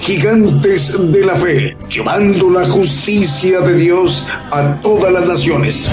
Gigantes de la Fe, llevando la justicia de Dios a todas las naciones.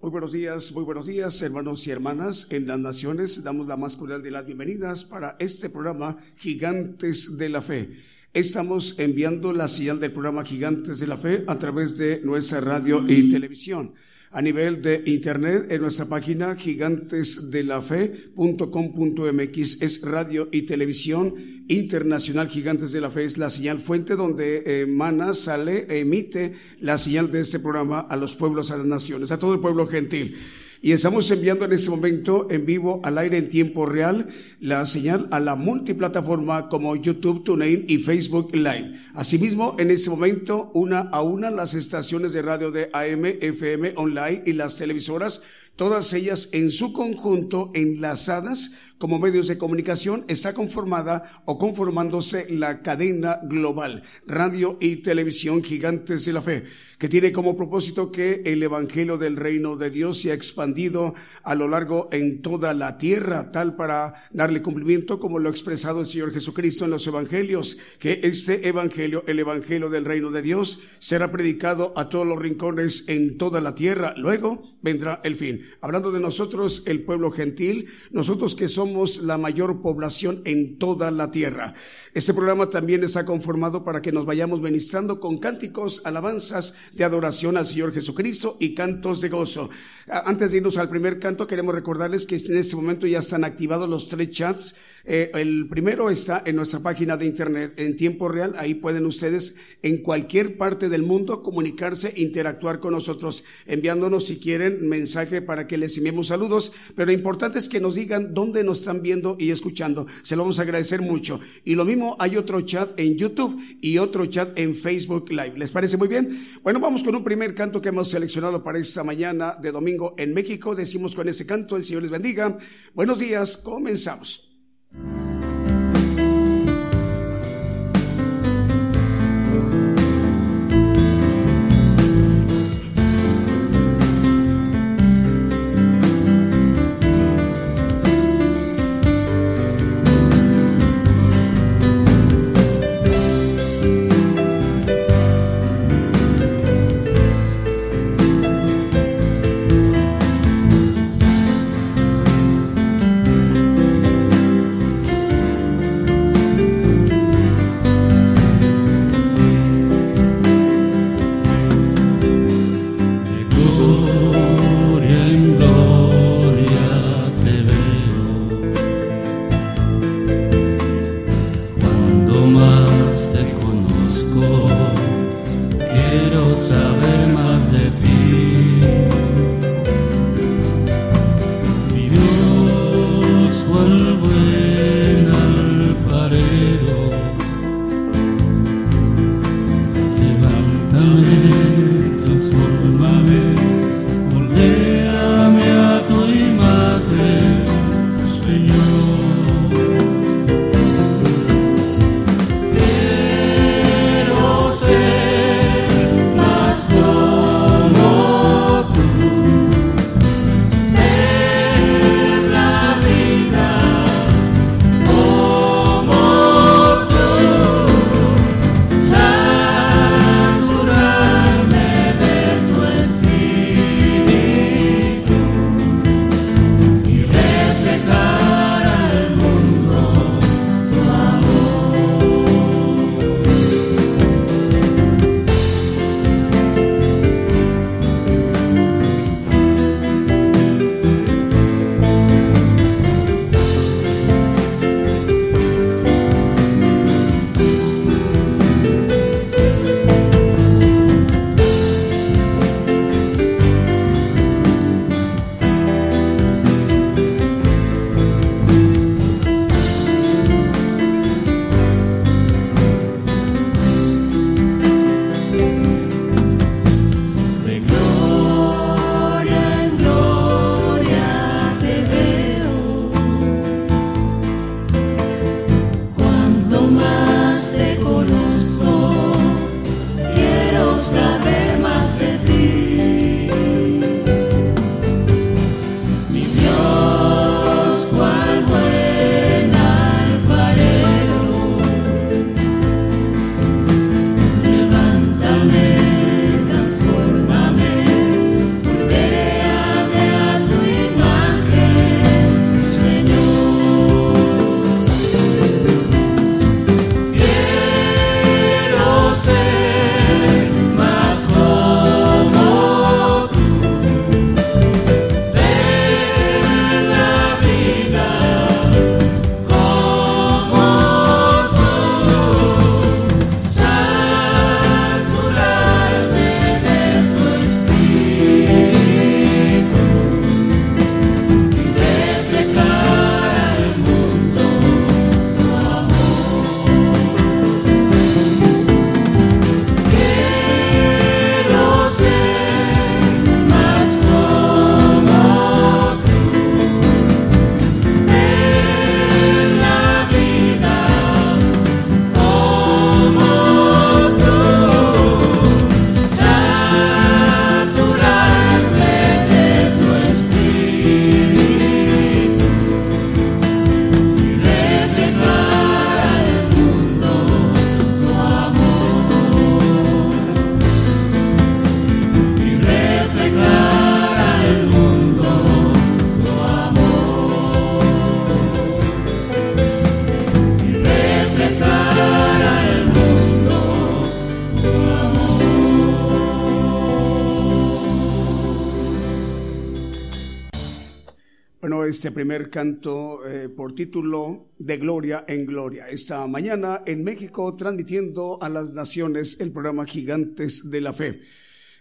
Muy buenos días, muy buenos días, hermanos y hermanas en las naciones. Damos la más cordial de las bienvenidas para este programa Gigantes de la Fe. Estamos enviando la señal del programa Gigantes de la Fe a través de nuestra radio y televisión. A nivel de internet, en nuestra página gigantesdelafe.com.mx es radio y televisión internacional Gigantes de la Fe, es la señal fuente donde eh, emana, sale, emite la señal de este programa a los pueblos, a las naciones, a todo el pueblo gentil. Y estamos enviando en este momento en vivo al aire en tiempo real la señal a la multiplataforma como YouTube, TuneIn y Facebook Live. Asimismo, en este momento, una a una las estaciones de radio de AM, FM, online y las televisoras, todas ellas en su conjunto enlazadas como medios de comunicación, está conformada o conformándose la cadena global, radio y televisión gigantes de la fe, que tiene como propósito que el Evangelio del Reino de Dios sea expandido a lo largo en toda la tierra, tal para darle cumplimiento como lo ha expresado el Señor Jesucristo en los Evangelios, que este Evangelio, el Evangelio del Reino de Dios, será predicado a todos los rincones en toda la tierra. Luego vendrá el fin. Hablando de nosotros, el pueblo gentil, nosotros que somos la mayor población en toda la tierra. Este programa también está conformado para que nos vayamos ministrando con cánticos, alabanzas de adoración al Señor Jesucristo y cantos de gozo. Antes de irnos al primer canto, queremos recordarles que en este momento ya están activados los tres chats. Eh, el primero está en nuestra página de internet en tiempo real. Ahí pueden ustedes en cualquier parte del mundo comunicarse, interactuar con nosotros, enviándonos si quieren mensaje para que les enviemos saludos. Pero lo importante es que nos digan dónde nos están viendo y escuchando. Se lo vamos a agradecer mucho. Y lo mismo, hay otro chat en YouTube y otro chat en Facebook Live. ¿Les parece muy bien? Bueno, vamos con un primer canto que hemos seleccionado para esta mañana de domingo en México. Decimos con ese canto, el Señor les bendiga. Buenos días, comenzamos. Gigantes primer canto eh, por título De Gloria en Gloria. Esta mañana en México transmitiendo a las naciones el programa Gigantes de la Fe.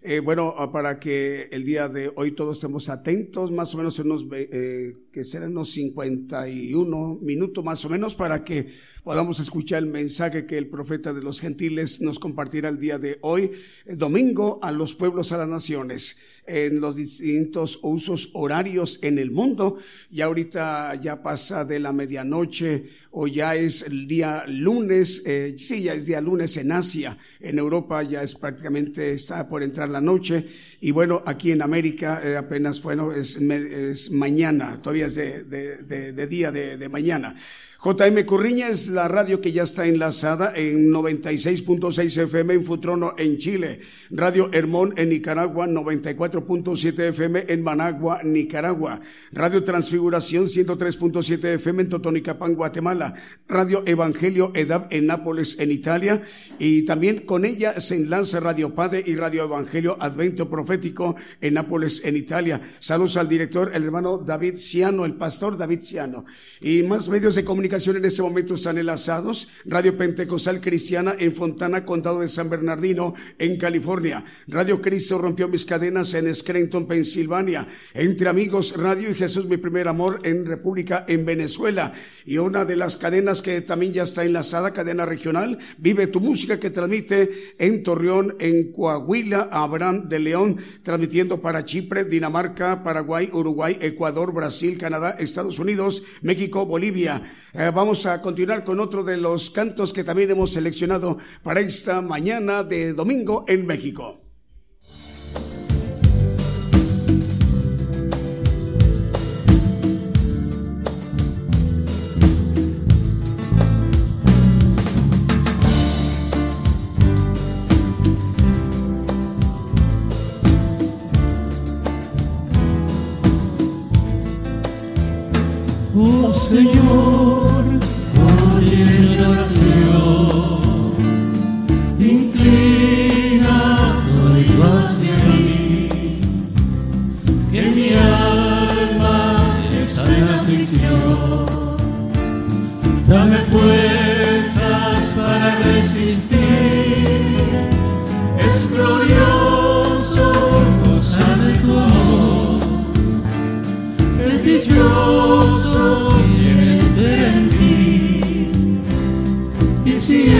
Eh, bueno, ah, para que el día de hoy todos estemos atentos, más o menos unos, eh, que serán unos 51 minutos más o menos, para que podamos escuchar el mensaje que el profeta de los gentiles nos compartirá el día de hoy, domingo, a los pueblos, a las naciones en los distintos usos horarios en el mundo. Y ahorita ya pasa de la medianoche o ya es el día lunes, eh, sí, ya es día lunes en Asia, en Europa ya es prácticamente, está por entrar la noche. Y bueno, aquí en América eh, apenas, bueno, es, es, mañana, todavía es de, de, de día de mañana. JM Curriña es la radio que ya está enlazada en 96.6 FM en Futrono, en Chile. Radio Hermón en Nicaragua, 94.7 FM en Managua, Nicaragua. Radio Transfiguración, 103.7 FM en Totonicapán, Guatemala. Radio Evangelio EDAP en Nápoles, en Italia. Y también con ella se enlaza Radio Padre y Radio Evangelio Advento Profético en Nápoles, en Italia. Saludos al director, el hermano David Ciano, el pastor David Ciano. Y más medios de comunicación en ese momento están enlazados. Radio Pentecostal Cristiana en Fontana, Condado de San Bernardino, en California. Radio Cristo rompió mis cadenas en Scranton, Pensilvania. Entre Amigos Radio y Jesús mi primer amor en República en Venezuela. Y una de las cadenas que también ya está enlazada, cadena regional, Vive tu música que transmite en Torreón, en Coahuila, Abraham de León, transmitiendo para Chipre, Dinamarca, Paraguay, Uruguay, Ecuador, Brasil, Canadá, Estados Unidos, México, Bolivia. Eh, vamos a continuar con otro de los cantos que también hemos seleccionado para esta mañana de domingo en México. Oh Señor, Y si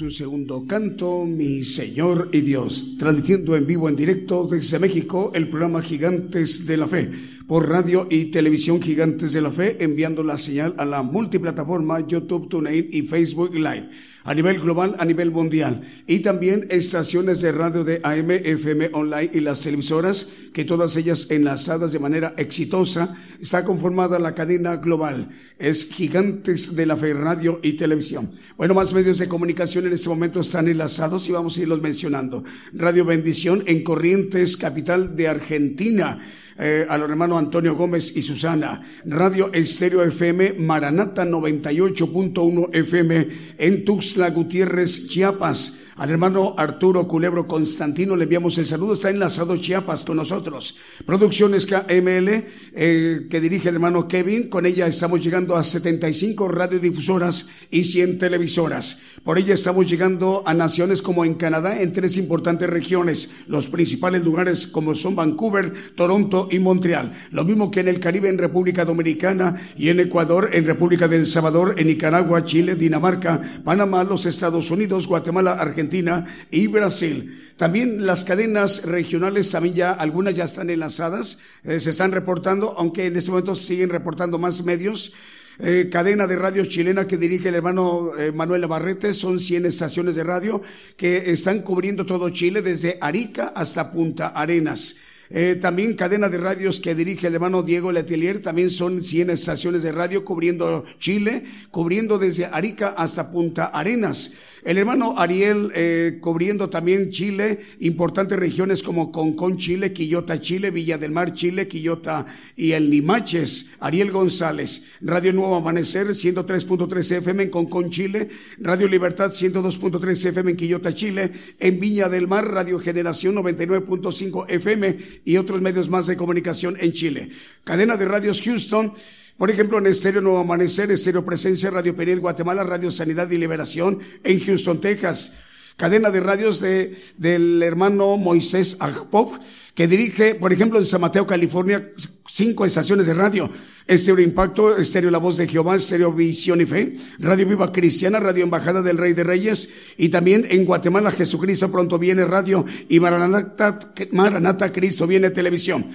un segundo canto, Mi Señor y Dios, transmitiendo en vivo, en directo desde México, el programa Gigantes de la Fe, por radio y televisión Gigantes de la Fe, enviando la señal a la multiplataforma YouTube, TuneIn y Facebook Live a nivel global, a nivel mundial. Y también estaciones de radio de AM, FM online y las televisoras, que todas ellas enlazadas de manera exitosa, está conformada la cadena global. Es Gigantes de la Fe, radio y televisión. Bueno, más medios de comunicación en este momento están enlazados y vamos a irlos mencionando. Radio Bendición en Corrientes, capital de Argentina eh, a los hermanos Antonio Gómez y Susana. Radio Estéreo FM Maranata 98.1 FM en Tuxtla Gutiérrez, Chiapas. Al hermano Arturo Culebro Constantino le enviamos el saludo. Está enlazado Chiapas con nosotros. Producciones KML eh, que dirige el hermano Kevin. Con ella estamos llegando a 75 radiodifusoras y 100 televisoras. Por ella estamos llegando a naciones como en Canadá, en tres importantes regiones. Los principales lugares como son Vancouver, Toronto y Montreal. Lo mismo que en el Caribe, en República Dominicana y en Ecuador, en República del Salvador, en Nicaragua, Chile, Dinamarca, Panamá, los Estados Unidos, Guatemala, Argentina y Brasil. También las cadenas regionales, también ya algunas ya están enlazadas, eh, se están reportando, aunque en este momento siguen reportando más medios. Eh, cadena de radio chilena que dirige el hermano eh, Manuel Navarrete, son 100 estaciones de radio que están cubriendo todo Chile desde Arica hasta Punta Arenas. Eh, también cadena de radios que dirige el hermano Diego Letelier, también son 100 estaciones de radio cubriendo Chile, cubriendo desde Arica hasta Punta Arenas. El hermano Ariel eh, cubriendo también Chile, importantes regiones como Concón, Chile, Quillota, Chile, Villa del Mar, Chile, Quillota y el Limaches. Ariel González, Radio Nuevo Amanecer, 103.3 FM en Concón, Chile, Radio Libertad, 102.3 FM en Quillota, Chile, en Viña del Mar, Radio Generación, 99.5 FM y otros medios más de comunicación en Chile. Cadena de radios Houston, por ejemplo, en Estéreo Nuevo Amanecer, Estéreo Presencia, Radio Periel Guatemala, Radio Sanidad y Liberación en Houston, Texas. Cadena de radios de, del hermano Moisés Agpop, que dirige, por ejemplo, en San Mateo, California, cinco estaciones de radio. Estéreo Impacto, Estéreo La Voz de Jehová, Estéreo Visión y Fe, Radio Viva Cristiana, Radio Embajada del Rey de Reyes y también en Guatemala Jesucristo pronto viene radio y Maranata, Maranata Cristo viene televisión.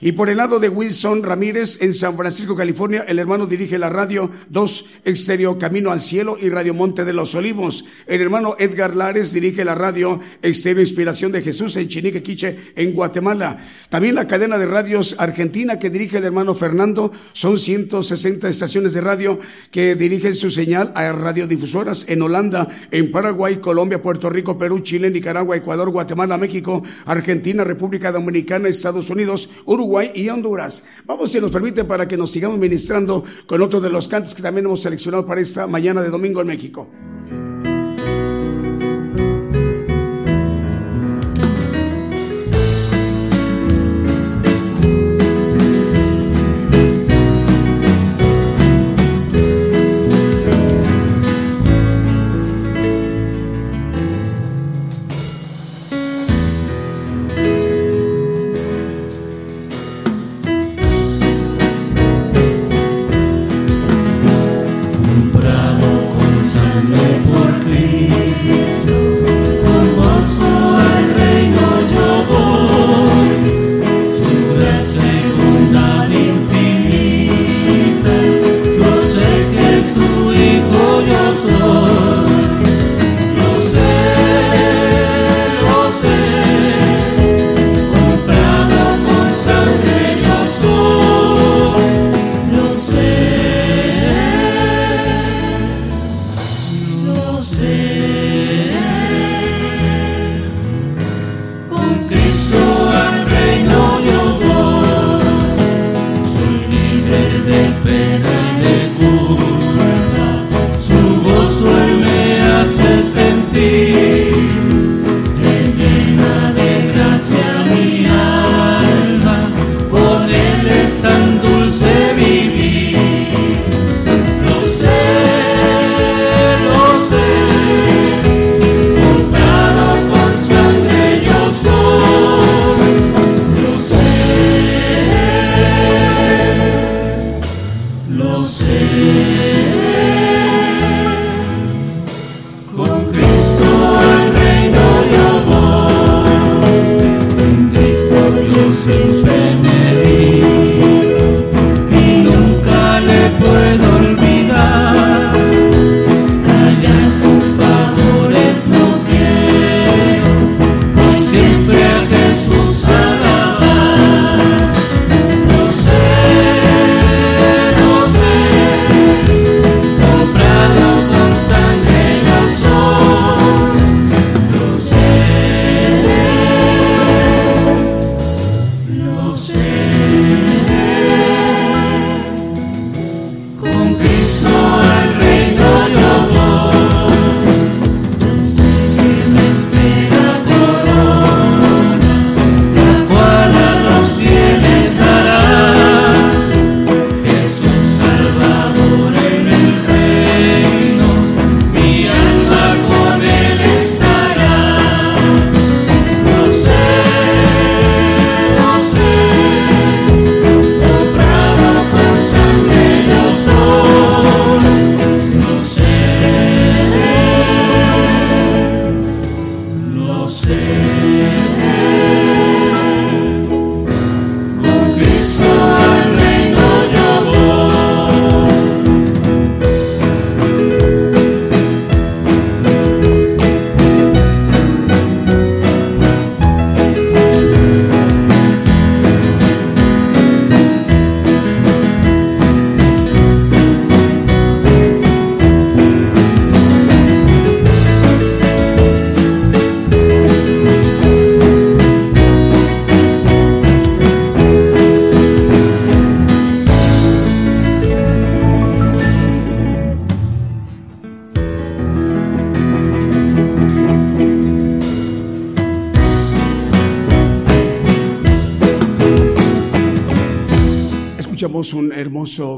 Y por el lado de Wilson Ramírez, en San Francisco, California, el hermano dirige la radio 2 Exterior Camino al Cielo y Radio Monte de los Olivos. El hermano Edgar Lares dirige la radio Exterior Inspiración de Jesús en Chinique, en Guatemala. También la cadena de radios argentina que dirige el hermano Fernando. Son 160 estaciones de radio que dirigen su señal a radiodifusoras en Holanda, en Paraguay, Colombia, Puerto Rico, Perú, Chile, Nicaragua, Ecuador, Guatemala, México, Argentina, República Dominicana, Estados Unidos, Uruguay, Y Honduras. Vamos, si nos permite, para que nos sigamos ministrando con otro de los cantos que también hemos seleccionado para esta mañana de domingo en México.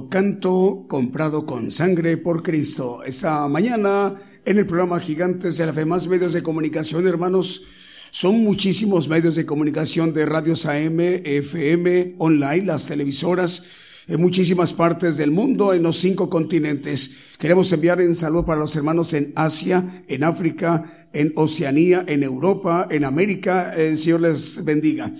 Canto comprado con sangre por Cristo. Esta mañana en el programa Gigantes de la Fe, más medios de comunicación, hermanos. Son muchísimos medios de comunicación de radios AM, FM, online, las televisoras, en muchísimas partes del mundo, en los cinco continentes. Queremos enviar un saludo para los hermanos en Asia, en África, en Oceanía, en Europa, en América. El Señor les bendiga.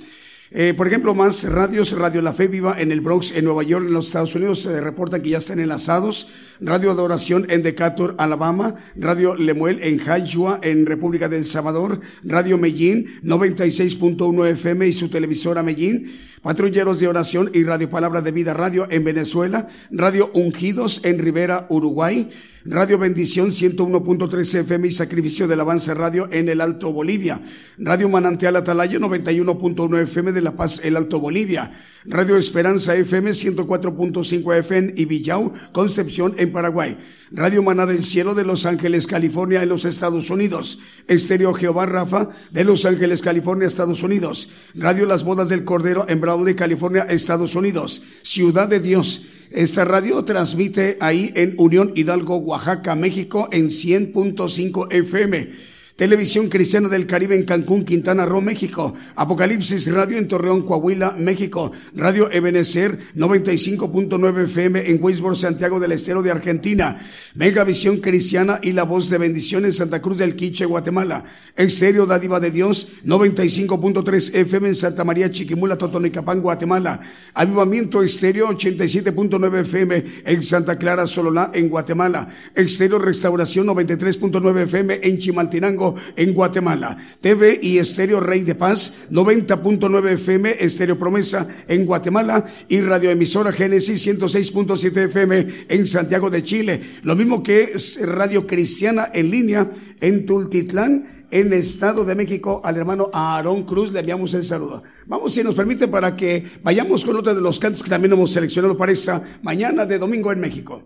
Eh, por ejemplo, más radios, Radio La Fe Viva en el Bronx, en Nueva York, en los Estados Unidos, se reporta que ya están enlazados. Radio Adoración en Decatur, Alabama. Radio Lemuel en Highshua, en República del Salvador. Radio Medellín, 96.1 FM y su televisora Medellín. Patrulleros de Oración y Radio Palabra de Vida Radio en Venezuela. Radio Ungidos en Rivera, Uruguay. Radio Bendición 101.3 FM y Sacrificio del Avance Radio en el Alto Bolivia. Radio Manantial Atalaya 91.1 FM de La Paz, el Alto Bolivia. Radio Esperanza FM 104.5 FM y Villau, Concepción en Paraguay. Radio Maná del Cielo de Los Ángeles, California en los Estados Unidos. Estéreo Jehová Rafa de Los Ángeles, California, Estados Unidos. Radio Las Bodas del Cordero en Bradley, California, Estados Unidos. Ciudad de Dios esta radio transmite ahí en Unión Hidalgo, Oaxaca, México en 100.5 FM. Televisión Cristiana del Caribe en Cancún, Quintana Roo, México. Apocalipsis Radio en Torreón, Coahuila, México. Radio Ebenecer 95.9 FM en Weisboro, Santiago del Estero de Argentina. Megavisión Cristiana y La Voz de Bendición en Santa Cruz del Quiche, Guatemala. Exterior Dádiva de Dios 95.3 FM en Santa María Chiquimula, Totonicapán, Guatemala. Avivamiento Estéreo 87.9 FM en Santa Clara, Sololá, en Guatemala. Exterior Restauración 93.9 FM en Chimaltenango, en Guatemala. TV y Estéreo Rey de Paz, 90.9 FM, Estéreo Promesa en Guatemala y radioemisora Génesis 106.7 FM en Santiago de Chile. Lo mismo que es Radio Cristiana en línea en Tultitlán en Estado de México al hermano Aarón Cruz. Le enviamos el saludo. Vamos, si nos permite, para que vayamos con otro de los cantos que también hemos seleccionado para esta mañana de domingo en México.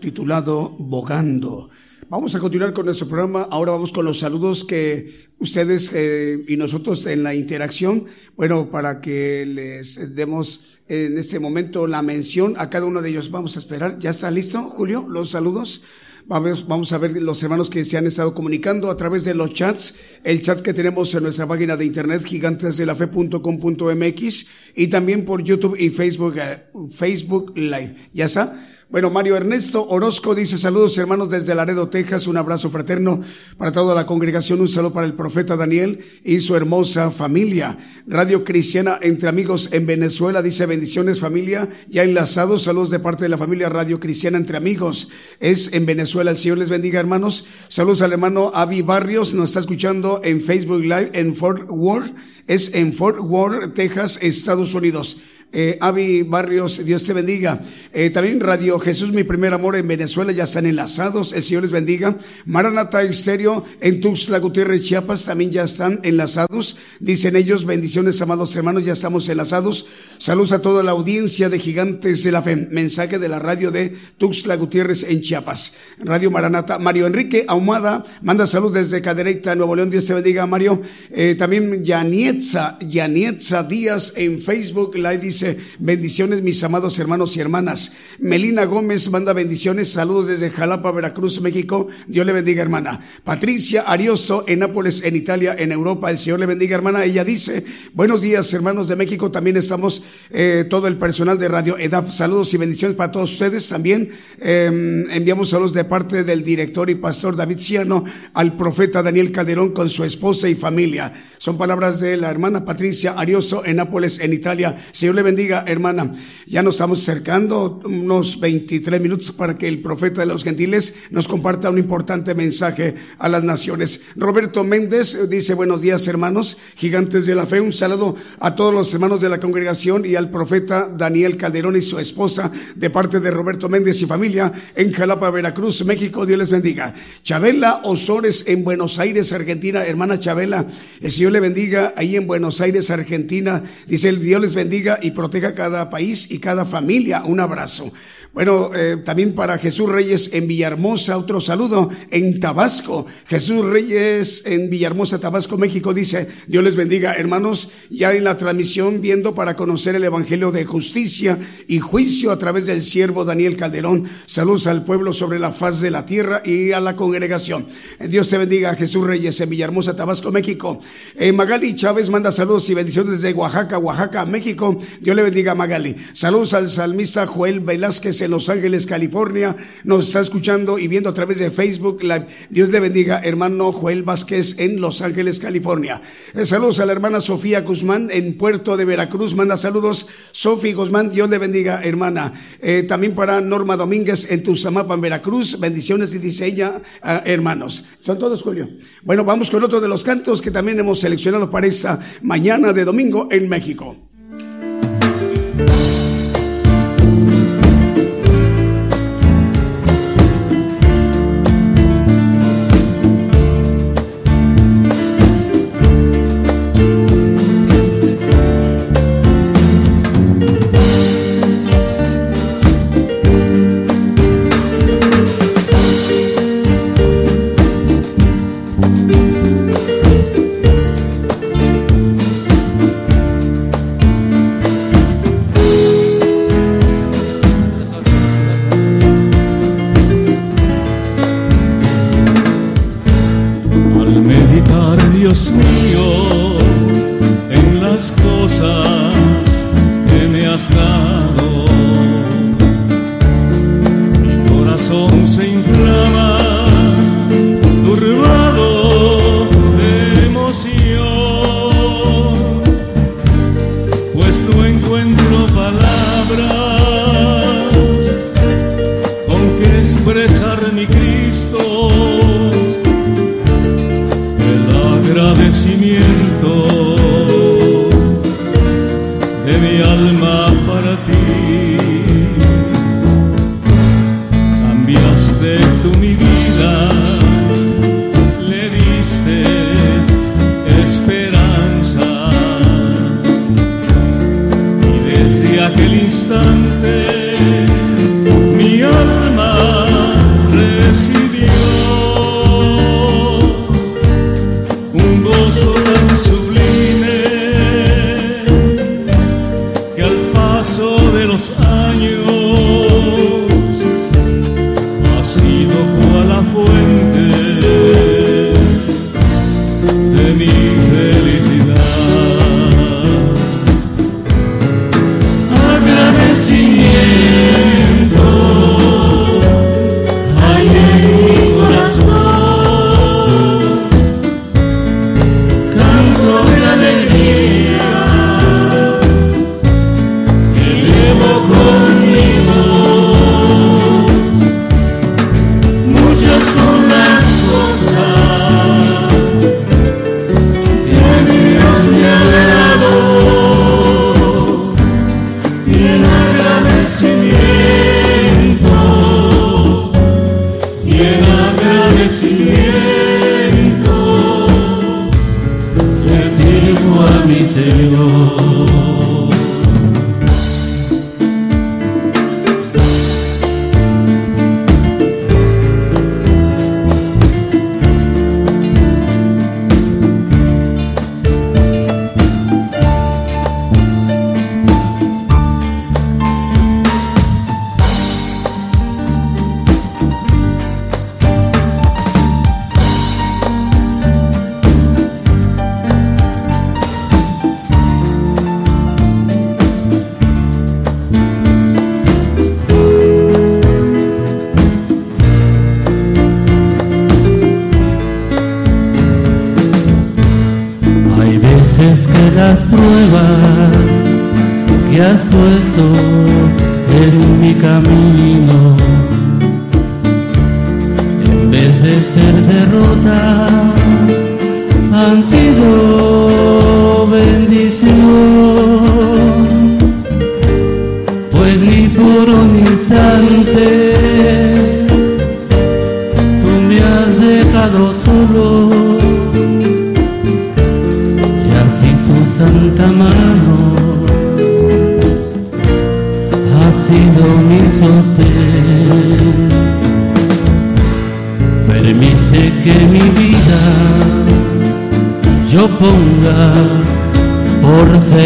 Titulado Bogando. Vamos a continuar con nuestro programa. Ahora vamos con los saludos que ustedes eh, y nosotros en la interacción, bueno, para que les demos en este momento la mención a cada uno de ellos. Vamos a esperar. ¿Ya está listo, Julio? Los saludos. Vamos, vamos a ver los hermanos que se han estado comunicando a través de los chats, el chat que tenemos en nuestra página de internet gigantesdelafe.com.mx y también por YouTube y Facebook, eh, Facebook Live. ¿Ya está? Bueno, Mario Ernesto Orozco dice saludos hermanos desde Laredo, Texas, un abrazo fraterno para toda la congregación, un saludo para el profeta Daniel y su hermosa familia. Radio Cristiana entre amigos en Venezuela dice bendiciones familia, ya enlazados, saludos de parte de la familia Radio Cristiana entre amigos. Es en Venezuela, el Señor les bendiga hermanos. Saludos al hermano Avi Barrios, nos está escuchando en Facebook Live en Fort Worth, es en Fort Worth, Texas, Estados Unidos. Eh, Barrios, Dios te bendiga. Eh, también Radio Jesús, mi primer amor en Venezuela, ya están enlazados. El Señor les bendiga. Maranata Estéreo en Tuxtla Gutiérrez, Chiapas, también ya están enlazados. Dicen ellos, bendiciones, amados hermanos, ya estamos enlazados. Saludos a toda la audiencia de Gigantes de la Fe. Mensaje de la radio de Tuxtla Gutiérrez en Chiapas. Radio Maranata. Mario Enrique Ahumada manda salud desde Cadereyta, Nuevo León. Dios te bendiga, Mario. Eh, también Yanietza, Yanietza Díaz en Facebook Live dice, bendiciones mis amados hermanos y hermanas. Melina Gómez manda bendiciones, saludos desde Jalapa, Veracruz, México. Dios le bendiga, hermana. Patricia Ariosto en Nápoles, en Italia, en Europa. El Señor le bendiga, hermana. Ella dice, buenos días, hermanos de México. También estamos eh, todo el personal de Radio EDAP. Saludos y bendiciones para todos ustedes. También em, enviamos saludos de parte del director y pastor David Ciano al profeta Daniel Calderón con su esposa y familia. Son palabras de la hermana Patricia Ariosto en Nápoles, en Italia. Señor le bendiga bendiga, hermana. Ya nos estamos acercando unos 23 minutos para que el profeta de los gentiles nos comparta un importante mensaje a las naciones. Roberto Méndez dice, buenos días, hermanos, gigantes de la fe. Un saludo a todos los hermanos de la congregación y al profeta Daniel Calderón y su esposa de parte de Roberto Méndez y familia en Jalapa, Veracruz, México. Dios les bendiga. Chabela Osores en Buenos Aires, Argentina. Hermana Chabela, el Señor le bendiga ahí en Buenos Aires, Argentina. Dice el Dios les bendiga y proteja cada país y cada familia. Un abrazo. Bueno, eh, también para Jesús Reyes en Villahermosa, otro saludo en Tabasco. Jesús Reyes en Villahermosa, Tabasco, México, dice, Dios les bendiga, hermanos, ya en la transmisión viendo para conocer el Evangelio de justicia y juicio a través del siervo Daniel Calderón. Saludos al pueblo sobre la faz de la tierra y a la congregación. Dios te bendiga, Jesús Reyes en Villahermosa, Tabasco, México. Eh, Magali Chávez manda saludos y bendiciones desde Oaxaca, Oaxaca, México. Dios le bendiga, Magali. Saludos al salmista Joel Velázquez en Los Ángeles, California. Nos está escuchando y viendo a través de Facebook. Dios le bendiga, hermano Joel Vázquez en Los Ángeles, California. Eh, saludos a la hermana Sofía Guzmán en Puerto de Veracruz. Manda saludos. Sofía Guzmán, Dios le bendiga, hermana. Eh, también para Norma Domínguez en Tuzamapa, en Veracruz. Bendiciones y diseña, ah, hermanos. Son todos, Julio. Bueno, vamos con otro de los cantos que también hemos seleccionado para esta mañana de domingo en México.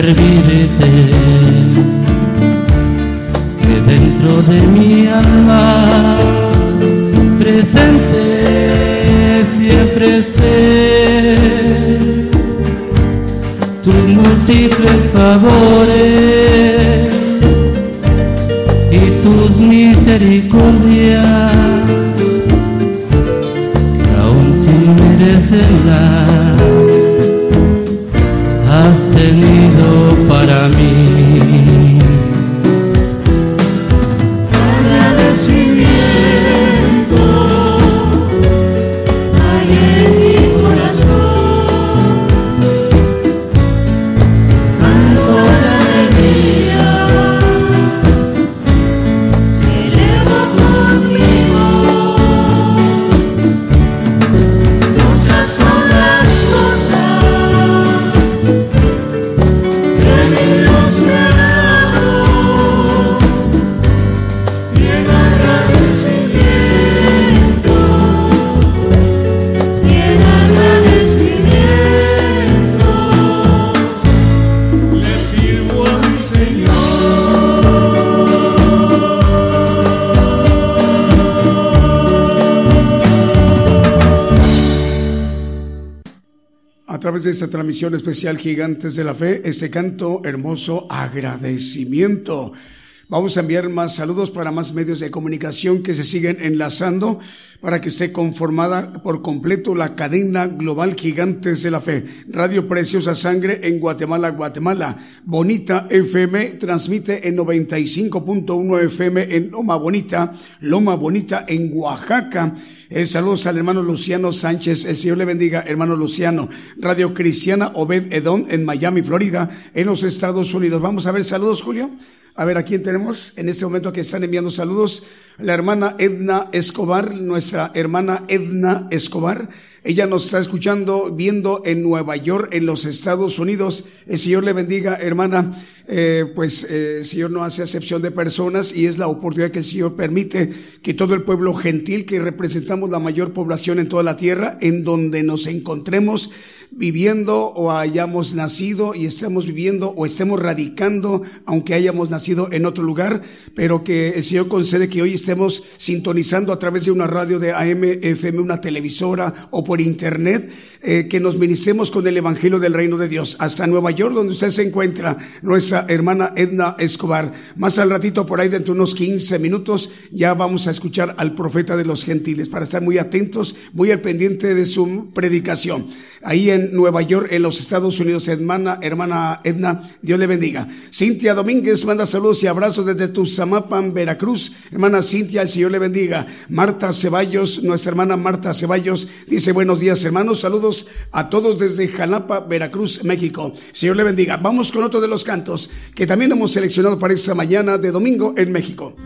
Servirte, que dentro de mi alma presente siempre esté. Tus múltiples favores y tus misericordias que aún sin merecerla transmisión especial Gigantes de la Fe, este canto hermoso agradecimiento. Vamos a enviar más saludos para más medios de comunicación que se siguen enlazando para que esté conformada por completo la cadena global Gigantes de la Fe. Radio Preciosa Sangre en Guatemala, Guatemala. Bonita FM transmite en 95.1 FM en Loma Bonita, Loma Bonita en Oaxaca. Eh, saludos al hermano Luciano Sánchez. El Señor le bendiga, hermano Luciano. Radio Cristiana Obed Edón en Miami, Florida, en los Estados Unidos. Vamos a ver saludos, Julio. A ver, ¿a quién tenemos en este momento que están enviando saludos? La hermana Edna Escobar, nuestra hermana Edna Escobar. Ella nos está escuchando, viendo en Nueva York, en los Estados Unidos. El Señor le bendiga, hermana. Eh, pues eh, el Señor no hace acepción de personas y es la oportunidad que el Señor permite que todo el pueblo gentil, que representamos la mayor población en toda la tierra, en donde nos encontremos viviendo o hayamos nacido y estemos viviendo o estemos radicando, aunque hayamos nacido en otro lugar, pero que el Señor concede que hoy estemos sintonizando a través de una radio de AM, FM, una televisora o por internet, eh, que nos ministremos con el Evangelio del Reino de Dios hasta Nueva York, donde usted se encuentra, nuestra hermana Edna Escobar. Más al ratito, por ahí dentro de unos 15 minutos, ya vamos a escuchar al profeta de los gentiles para estar muy atentos, muy al pendiente de su predicación. Ahí en Nueva York, en los Estados Unidos, hermana, hermana Edna, Dios le bendiga. Cintia Domínguez manda saludos y abrazos desde Tuzamapan, Veracruz. Hermana Cintia, el Señor le bendiga. Marta Ceballos, nuestra hermana Marta Ceballos, dice buenos días hermanos, saludos a todos desde Jalapa, Veracruz, México. Señor le bendiga. Vamos con otro de los cantos que también hemos seleccionado para esta mañana de domingo en México.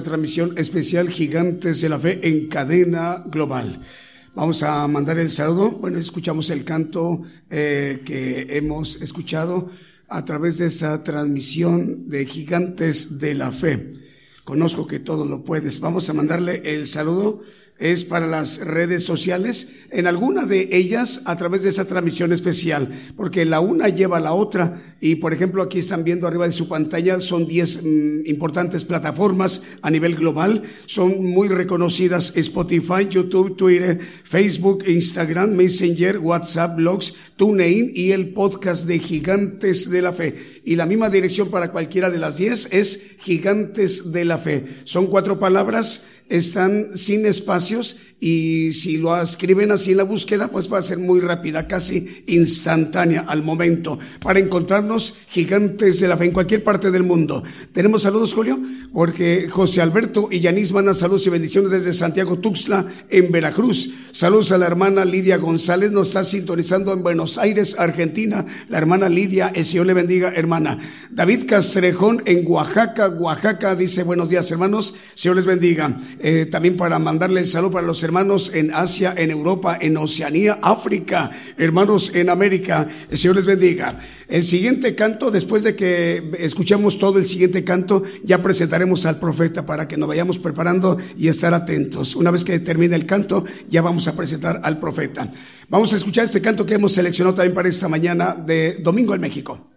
Transmisión especial Gigantes de la Fe en cadena global. Vamos a mandar el saludo. Bueno, escuchamos el canto eh, que hemos escuchado a través de esa transmisión de Gigantes de la Fe. Conozco que todo lo puedes. Vamos a mandarle el saludo es para las redes sociales, en alguna de ellas a través de esa transmisión especial, porque la una lleva a la otra y por ejemplo aquí están viendo arriba de su pantalla, son 10 mm, importantes plataformas a nivel global, son muy reconocidas Spotify, YouTube, Twitter, Facebook, Instagram, Messenger, WhatsApp, blogs, TuneIn y el podcast de Gigantes de la Fe. Y la misma dirección para cualquiera de las 10 es Gigantes de la Fe. Son cuatro palabras están sin espacios y si lo escriben así en la búsqueda, pues va a ser muy rápida, casi instantánea al momento, para encontrarnos gigantes de la fe en cualquier parte del mundo. ¿Tenemos saludos, Julio? Porque José Alberto y Yanis mandan saludos y bendiciones desde Santiago Tuxtla, en Veracruz. Saludos a la hermana Lidia González, nos está sintonizando en Buenos Aires, Argentina. La hermana Lidia, el Señor le bendiga, hermana. David Castrejón en Oaxaca, Oaxaca, dice buenos días, hermanos, Señor les bendiga. Eh, también para mandarle el saludo para los hermanos hermanos en Asia, en Europa, en Oceanía, África, hermanos en América. El Señor les bendiga. El siguiente canto, después de que escuchemos todo el siguiente canto, ya presentaremos al profeta para que nos vayamos preparando y estar atentos. Una vez que termine el canto, ya vamos a presentar al profeta. Vamos a escuchar este canto que hemos seleccionado también para esta mañana de Domingo en México.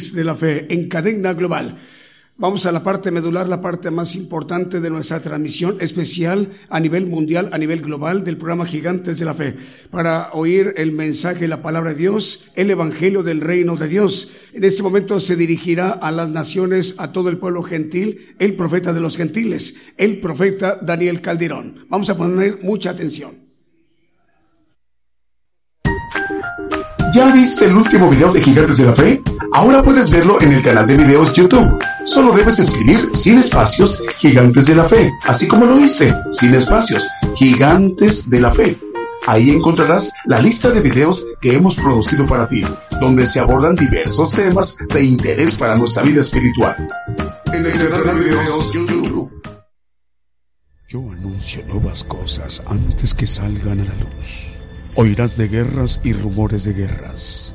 De la Fe en cadena global. Vamos a la parte medular, la parte más importante de nuestra transmisión especial a nivel mundial, a nivel global del programa Gigantes de la Fe, para oír el mensaje, la palabra de Dios, el Evangelio del Reino de Dios. En este momento se dirigirá a las naciones, a todo el pueblo gentil, el profeta de los gentiles, el profeta Daniel Calderón. Vamos a poner mucha atención. ¿Ya viste el último video de Gigantes de la Fe? Ahora puedes verlo en el canal de videos YouTube. Solo debes escribir sin espacios Gigantes de la Fe, así como lo oíste, sin espacios, Gigantes de la Fe. Ahí encontrarás la lista de videos que hemos producido para ti, donde se abordan diversos temas de interés para nuestra vida espiritual. En el canal de videos YouTube. Yo anuncio nuevas cosas antes que salgan a la luz. Oirás de guerras y rumores de guerras,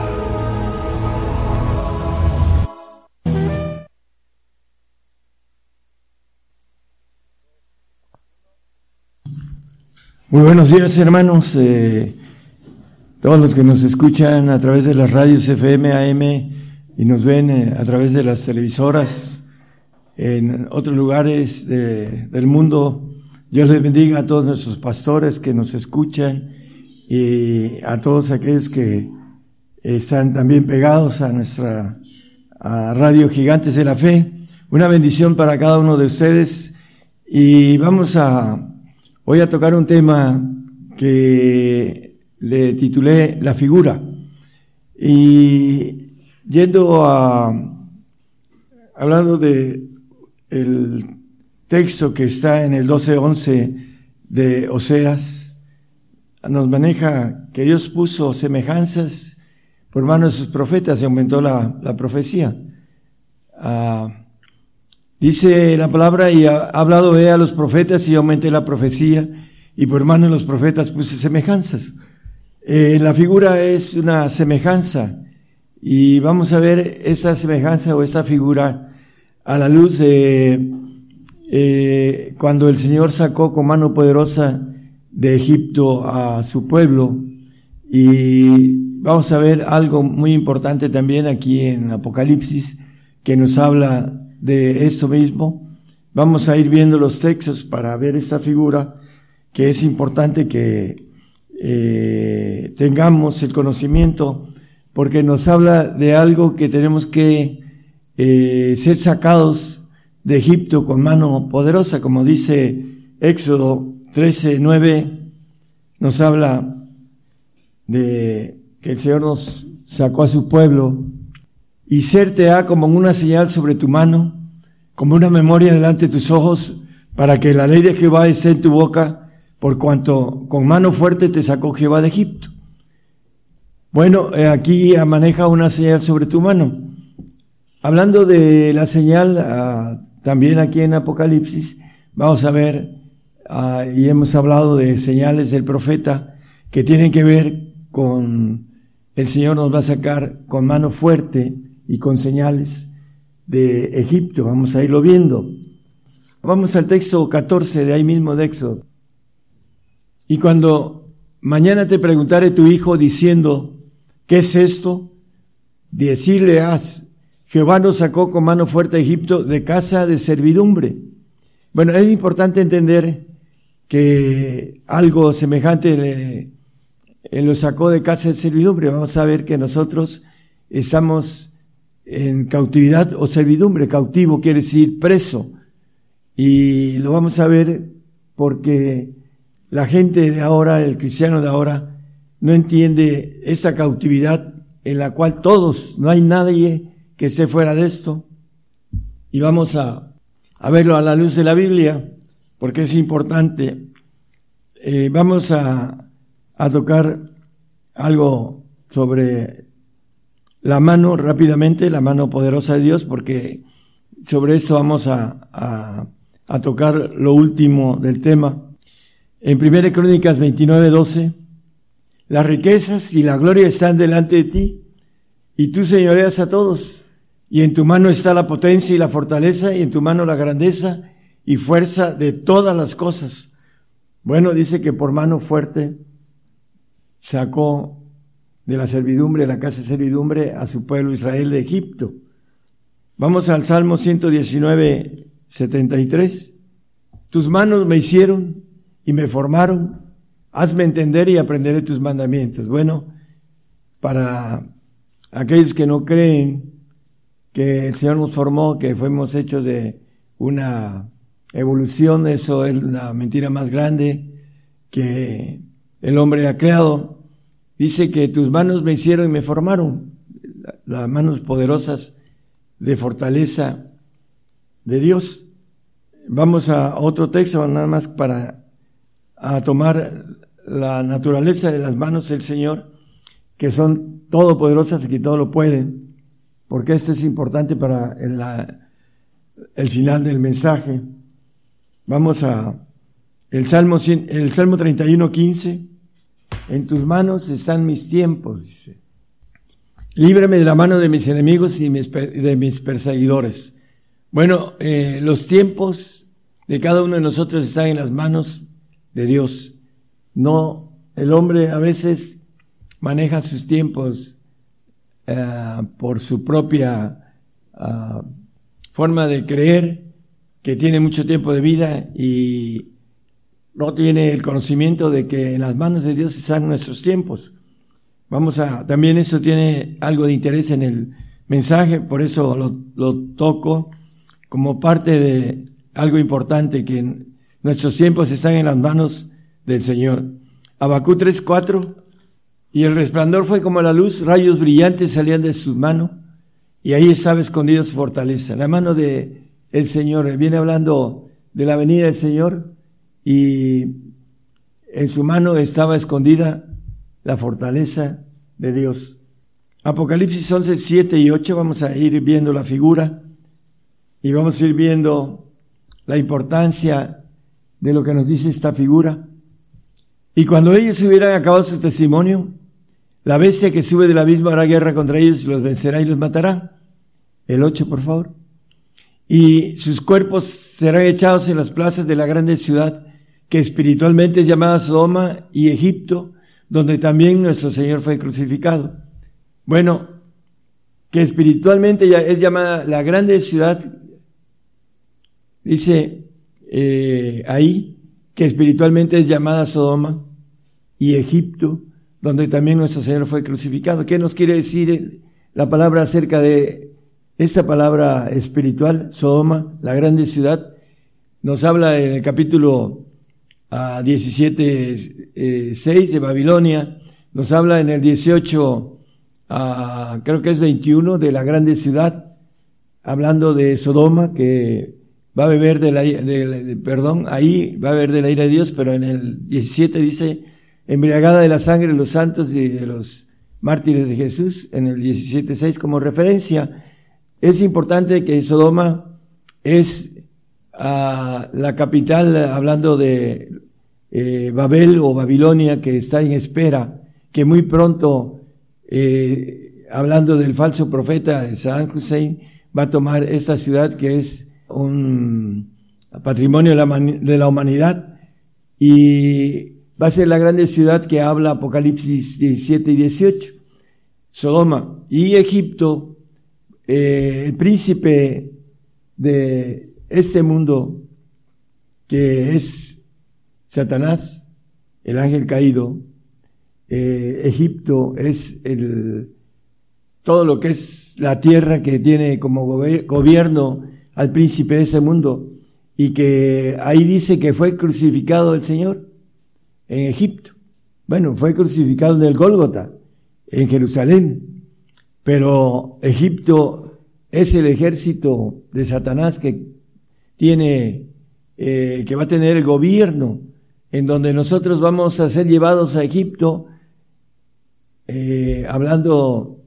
Muy buenos días, hermanos. Eh, todos los que nos escuchan a través de las radios FM, AM y nos ven eh, a través de las televisoras en otros lugares de- del mundo. Dios les bendiga a todos nuestros pastores que nos escuchan y a todos aquellos que están también pegados a nuestra Radio Gigantes de la Fe. Una bendición para cada uno de ustedes y vamos a Voy a tocar un tema que le titulé La figura. Y yendo a, hablando de el texto que está en el 12.11 de Oseas, nos maneja que Dios puso semejanzas por mano de sus profetas y aumentó la, la profecía. Ah, Dice la palabra, y ha hablado he a los profetas y aumenté la profecía, y por mano de los profetas puse semejanzas. Eh, la figura es una semejanza, y vamos a ver esa semejanza o esa figura a la luz de eh, cuando el Señor sacó con mano poderosa de Egipto a su pueblo, y vamos a ver algo muy importante también aquí en Apocalipsis, que nos habla de esto mismo. Vamos a ir viendo los textos para ver esta figura, que es importante que eh, tengamos el conocimiento, porque nos habla de algo que tenemos que eh, ser sacados de Egipto con mano poderosa, como dice Éxodo 13, 9, nos habla de que el Señor nos sacó a su pueblo y serte ha como una señal sobre tu mano, como una memoria delante de tus ojos, para que la ley de Jehová esté en tu boca, por cuanto con mano fuerte te sacó Jehová de Egipto. Bueno, eh, aquí maneja una señal sobre tu mano. Hablando de la señal, ah, también aquí en Apocalipsis, vamos a ver, ah, y hemos hablado de señales del profeta que tienen que ver con el Señor nos va a sacar con mano fuerte y con señales de Egipto. Vamos a irlo viendo. Vamos al texto 14 de ahí mismo de Éxodo. Y cuando mañana te preguntare tu hijo diciendo, ¿qué es esto? Decirle has, Jehová nos sacó con mano fuerte a Egipto de casa de servidumbre. Bueno, es importante entender que algo semejante lo sacó de casa de servidumbre. Vamos a ver que nosotros estamos en cautividad o servidumbre. Cautivo quiere decir preso. Y lo vamos a ver porque la gente de ahora, el cristiano de ahora, no entiende esa cautividad en la cual todos, no hay nadie que esté fuera de esto. Y vamos a, a verlo a la luz de la Biblia, porque es importante. Eh, vamos a, a tocar algo sobre la mano rápidamente, la mano poderosa de Dios, porque sobre eso vamos a, a, a tocar lo último del tema. En 1 Crónicas 29, 12, las riquezas y la gloria están delante de ti, y tú señoreas a todos, y en tu mano está la potencia y la fortaleza, y en tu mano la grandeza y fuerza de todas las cosas. Bueno, dice que por mano fuerte sacó de la servidumbre, de la casa de servidumbre, a su pueblo Israel de Egipto. Vamos al Salmo 119, 73. Tus manos me hicieron y me formaron. Hazme entender y aprenderé tus mandamientos. Bueno, para aquellos que no creen que el Señor nos formó, que fuimos hechos de una evolución, eso es la mentira más grande que el hombre ha creado. Dice que tus manos me hicieron y me formaron, las manos poderosas de fortaleza de Dios. Vamos a otro texto nada más para tomar la naturaleza de las manos del Señor, que son todopoderosas y que todo lo pueden, porque esto es importante para el final del mensaje. Vamos a el Salmo, el Salmo 31, 15. En tus manos están mis tiempos, dice. Líbrame de la mano de mis enemigos y de mis perseguidores. Bueno, eh, los tiempos de cada uno de nosotros están en las manos de Dios. No, el hombre a veces maneja sus tiempos uh, por su propia uh, forma de creer que tiene mucho tiempo de vida y no tiene el conocimiento de que en las manos de Dios están nuestros tiempos. Vamos a, también eso tiene algo de interés en el mensaje, por eso lo, toco como parte de algo importante que nuestros tiempos están en las manos del Señor. Abacú 3:4 y el resplandor fue como la luz, rayos brillantes salían de su mano y ahí estaba escondido su fortaleza. La mano de el Señor, viene hablando de la venida del Señor y en su mano estaba escondida la fortaleza de Dios. Apocalipsis 11, 7 y 8, vamos a ir viendo la figura y vamos a ir viendo la importancia de lo que nos dice esta figura. Y cuando ellos hubieran acabado su testimonio, la bestia que sube del abismo hará guerra contra ellos y los vencerá y los matará. El 8, por favor. Y sus cuerpos serán echados en las plazas de la grande ciudad, que espiritualmente es llamada Sodoma y Egipto, donde también nuestro Señor fue crucificado. Bueno, que espiritualmente ya es llamada la grande ciudad, dice eh, ahí, que espiritualmente es llamada Sodoma y Egipto, donde también nuestro Señor fue crucificado. ¿Qué nos quiere decir la palabra acerca de esa palabra espiritual, Sodoma, la grande ciudad? Nos habla en el capítulo uh, 17, eh, 6 de Babilonia, nos habla en el 18, uh, creo que es 21, de la grande ciudad, hablando de Sodoma, que va a beber de la, de, perdón, ahí va a beber de la ira de Dios, pero en el 17 dice, embriagada de la sangre de los santos y de los mártires de Jesús, en el 17.6 como referencia. Es importante que Sodoma es uh, la capital, hablando de eh, Babel o Babilonia, que está en espera, que muy pronto, eh, hablando del falso profeta de Saddam Hussein, va a tomar esta ciudad que es un patrimonio de la, humanidad y va a ser la grande ciudad que habla Apocalipsis 17 y 18, Sodoma y Egipto, eh, el príncipe de este mundo que es Satanás, el ángel caído, eh, Egipto es el, todo lo que es la tierra que tiene como gobierno al príncipe de ese mundo y que ahí dice que fue crucificado el Señor en Egipto. Bueno, fue crucificado en el Gólgota, en Jerusalén, pero Egipto es el ejército de Satanás que tiene, eh, que va a tener el gobierno, en donde nosotros vamos a ser llevados a Egipto, eh, hablando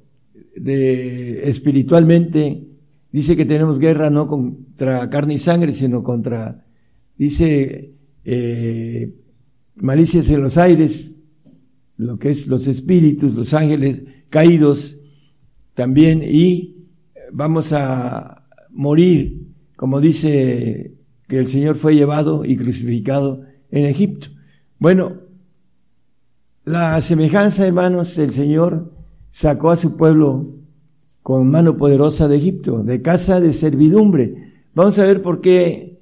de espiritualmente, dice que tenemos guerra no contra carne y sangre, sino contra, dice, eh, malicias en los aires, lo que es los espíritus, los ángeles caídos también, y vamos a morir, como dice que el Señor fue llevado y crucificado en Egipto. Bueno, la semejanza, hermanos, el Señor sacó a su pueblo con mano poderosa de Egipto, de casa de servidumbre. Vamos a ver por qué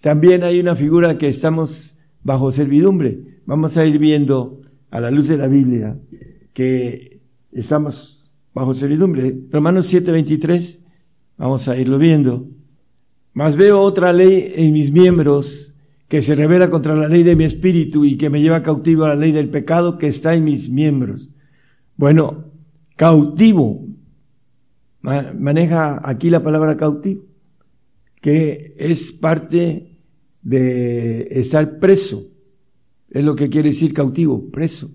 también hay una figura que estamos bajo servidumbre. Vamos a ir viendo a la luz de la Biblia que estamos bajo servidumbre. Romanos 7:23, vamos a irlo viendo. Mas veo otra ley en mis miembros que se revela contra la ley de mi espíritu y que me lleva cautivo a la ley del pecado que está en mis miembros. Bueno, cautivo, maneja aquí la palabra cautivo, que es parte de estar preso, es lo que quiere decir cautivo, preso,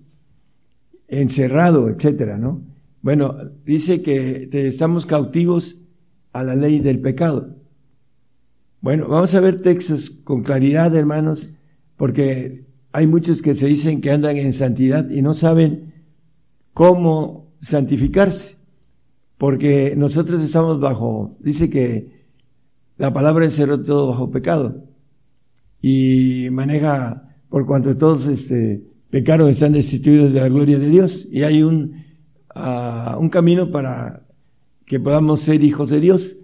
encerrado, etcétera, ¿no? Bueno, dice que estamos cautivos a la ley del pecado. Bueno, vamos a ver textos con claridad, hermanos, porque hay muchos que se dicen que andan en santidad y no saben cómo santificarse, porque nosotros estamos bajo, dice que la palabra encerró todo bajo pecado y maneja por cuanto todos este, pecaron están destituidos de la gloria de Dios. Y hay un, uh, un camino para que podamos ser hijos de Dios,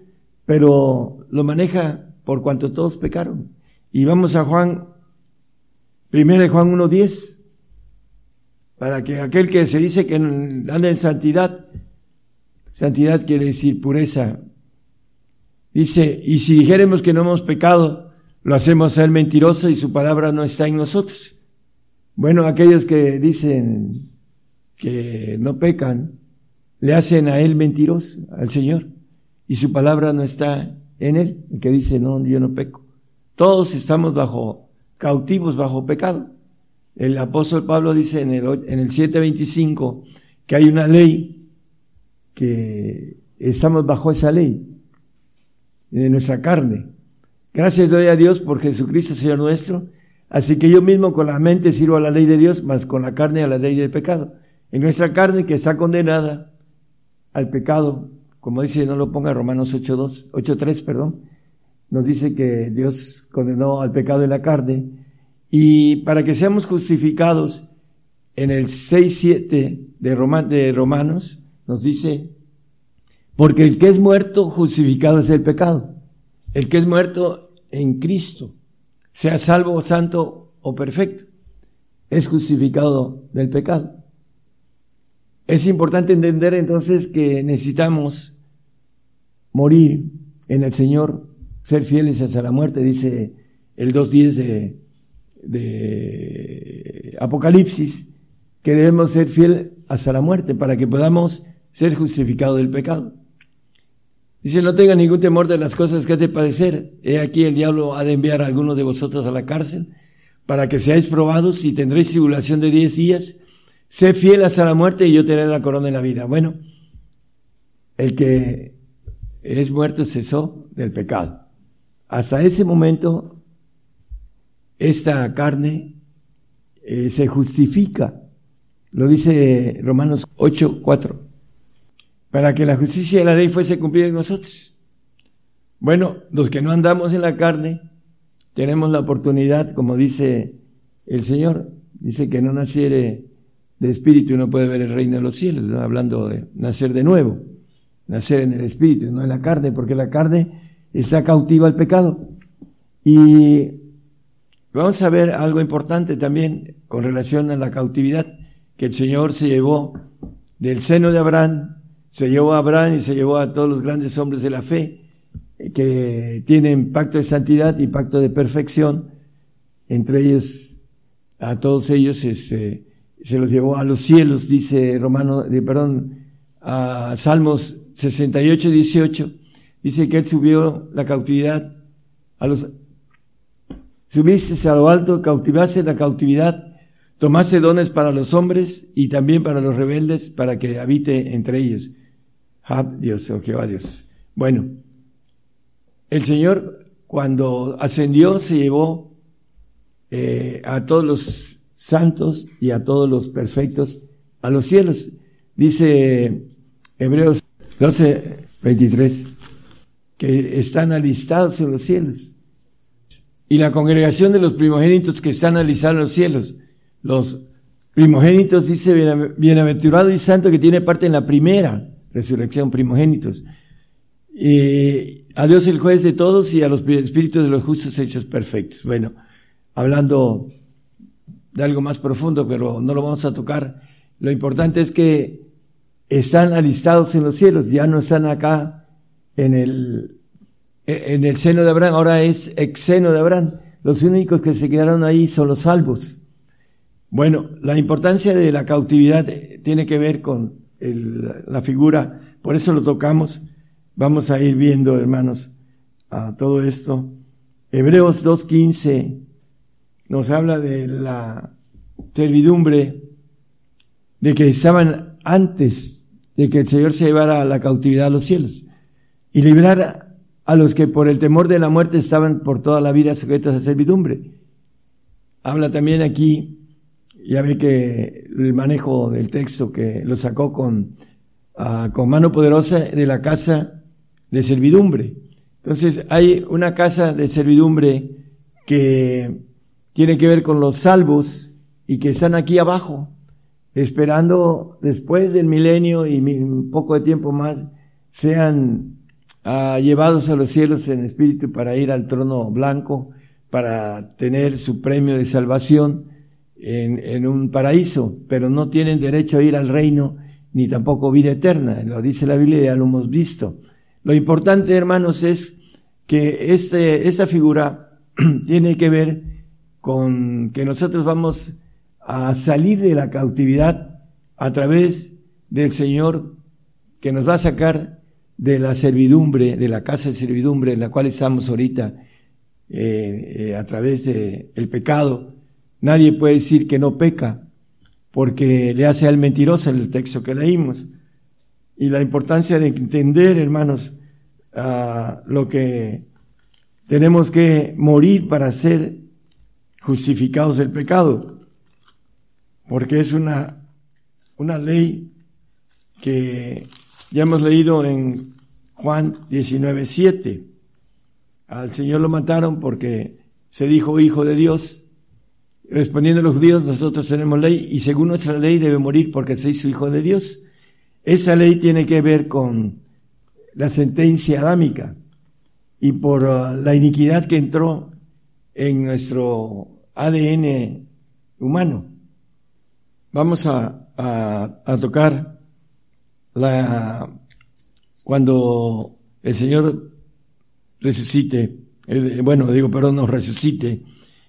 pero lo maneja por cuanto todos pecaron. Y vamos a Juan, primero de Juan 1.10, para que aquel que se dice que anda en santidad, santidad quiere decir pureza, dice, y si dijéremos que no hemos pecado, lo hacemos a él mentiroso y su palabra no está en nosotros. Bueno, aquellos que dicen que no pecan, le hacen a él mentiroso, al Señor, y su palabra no está en él, el que dice, no, yo no peco. Todos estamos bajo, cautivos bajo pecado. El apóstol Pablo dice en el, en el 725 que hay una ley que estamos bajo esa ley de nuestra carne. Gracias doy a Dios por Jesucristo Señor nuestro. Así que yo mismo con la mente sirvo a la ley de Dios, más con la carne a la ley del pecado. En nuestra carne que está condenada al pecado, como dice, no lo ponga Romanos 8.2, 8.3, perdón, nos dice que Dios condenó al pecado en la carne y para que seamos justificados en el 6.7 de, de Romanos nos dice, porque el que es muerto justificado es el pecado, el que es muerto en Cristo, sea salvo, santo o perfecto, es justificado del pecado. Es importante entender entonces que necesitamos morir en el Señor, ser fieles hasta la muerte, dice el 2.10 de, de Apocalipsis, que debemos ser fieles hasta la muerte para que podamos ser justificados del pecado. Dice, no tenga ningún temor de las cosas que has de padecer. He aquí el diablo ha de enviar a algunos de vosotros a la cárcel para que seáis probados y tendréis tribulación de diez días. Sé fiel hasta la muerte y yo te daré la corona de la vida. Bueno, el que es muerto cesó del pecado. Hasta ese momento, esta carne eh, se justifica. Lo dice Romanos 8, 4. Para que la justicia de la ley fuese cumplida en nosotros. Bueno, los que no andamos en la carne, tenemos la oportunidad, como dice el Señor, dice que no naciere de espíritu y no puede ver el reino de los cielos, hablando de nacer de nuevo nacer en el espíritu, no en la carne, porque la carne está cautiva al pecado. Y vamos a ver algo importante también con relación a la cautividad, que el Señor se llevó del seno de Abraham, se llevó a Abraham y se llevó a todos los grandes hombres de la fe, que tienen pacto de santidad y pacto de perfección, entre ellos, a todos ellos este, se los llevó a los cielos, dice Romano, perdón, a Salmos 68, 18, dice que él subió la cautividad a los, subiste a lo alto, cautivaste la cautividad, tomaste dones para los hombres y también para los rebeldes para que habite entre ellos. Dios, oh Jehová Dios. Bueno, el Señor cuando ascendió se llevó eh, a todos los santos y a todos los perfectos a los cielos. Dice Hebreos 12, 23, que están alistados en los cielos. Y la congregación de los primogénitos que están alistados en los cielos, los primogénitos, dice, bienaventurado y santo que tiene parte en la primera resurrección, primogénitos. Y a Dios el juez de todos y a los espíritus de los justos hechos perfectos. Bueno, hablando de algo más profundo, pero no lo vamos a tocar. Lo importante es que están alistados en los cielos, ya no están acá en el, en el seno de Abraham, ahora es ex seno de Abraham. Los únicos que se quedaron ahí son los salvos. Bueno, la importancia de la cautividad tiene que ver con la figura, por eso lo tocamos. Vamos a ir viendo, hermanos, a todo esto. Hebreos 2.15 nos habla de la servidumbre, de que estaban antes de que el Señor se llevara a la cautividad a los cielos y liberara a los que por el temor de la muerte estaban por toda la vida sujetos a servidumbre. Habla también aquí, ya ve que el manejo del texto que lo sacó con, ah, con mano poderosa de la casa de servidumbre. Entonces hay una casa de servidumbre que tiene que ver con los salvos y que están aquí abajo, esperando después del milenio y un poco de tiempo más, sean ah, llevados a los cielos en espíritu para ir al trono blanco, para tener su premio de salvación en, un paraíso, pero no tienen derecho a ir al reino ni tampoco vida eterna. Lo dice la Biblia, ya lo hemos visto. Lo importante, hermanos, es que este, esta figura tiene que ver con que nosotros vamos a salir de la cautividad a través del Señor que nos va a sacar de la servidumbre, de la casa de servidumbre en la cual estamos ahorita, eh, eh, a través del el pecado. Nadie puede decir que no peca, porque le hace al mentiroso el texto que leímos. Y la importancia de entender, hermanos, uh, lo que tenemos que morir para ser justificados del pecado, porque es una, una ley que ya hemos leído en Juan 19, 7. Al Señor lo mataron porque se dijo hijo de Dios. Respondiendo a los judíos, nosotros tenemos ley y según nuestra ley debe morir porque se hizo hijo de Dios. Esa ley tiene que ver con la sentencia adámica y por uh, la iniquidad que entró en nuestro ADN humano. Vamos a, a, tocar la, cuando el Señor resucite, bueno, digo, perdón, nos resucite,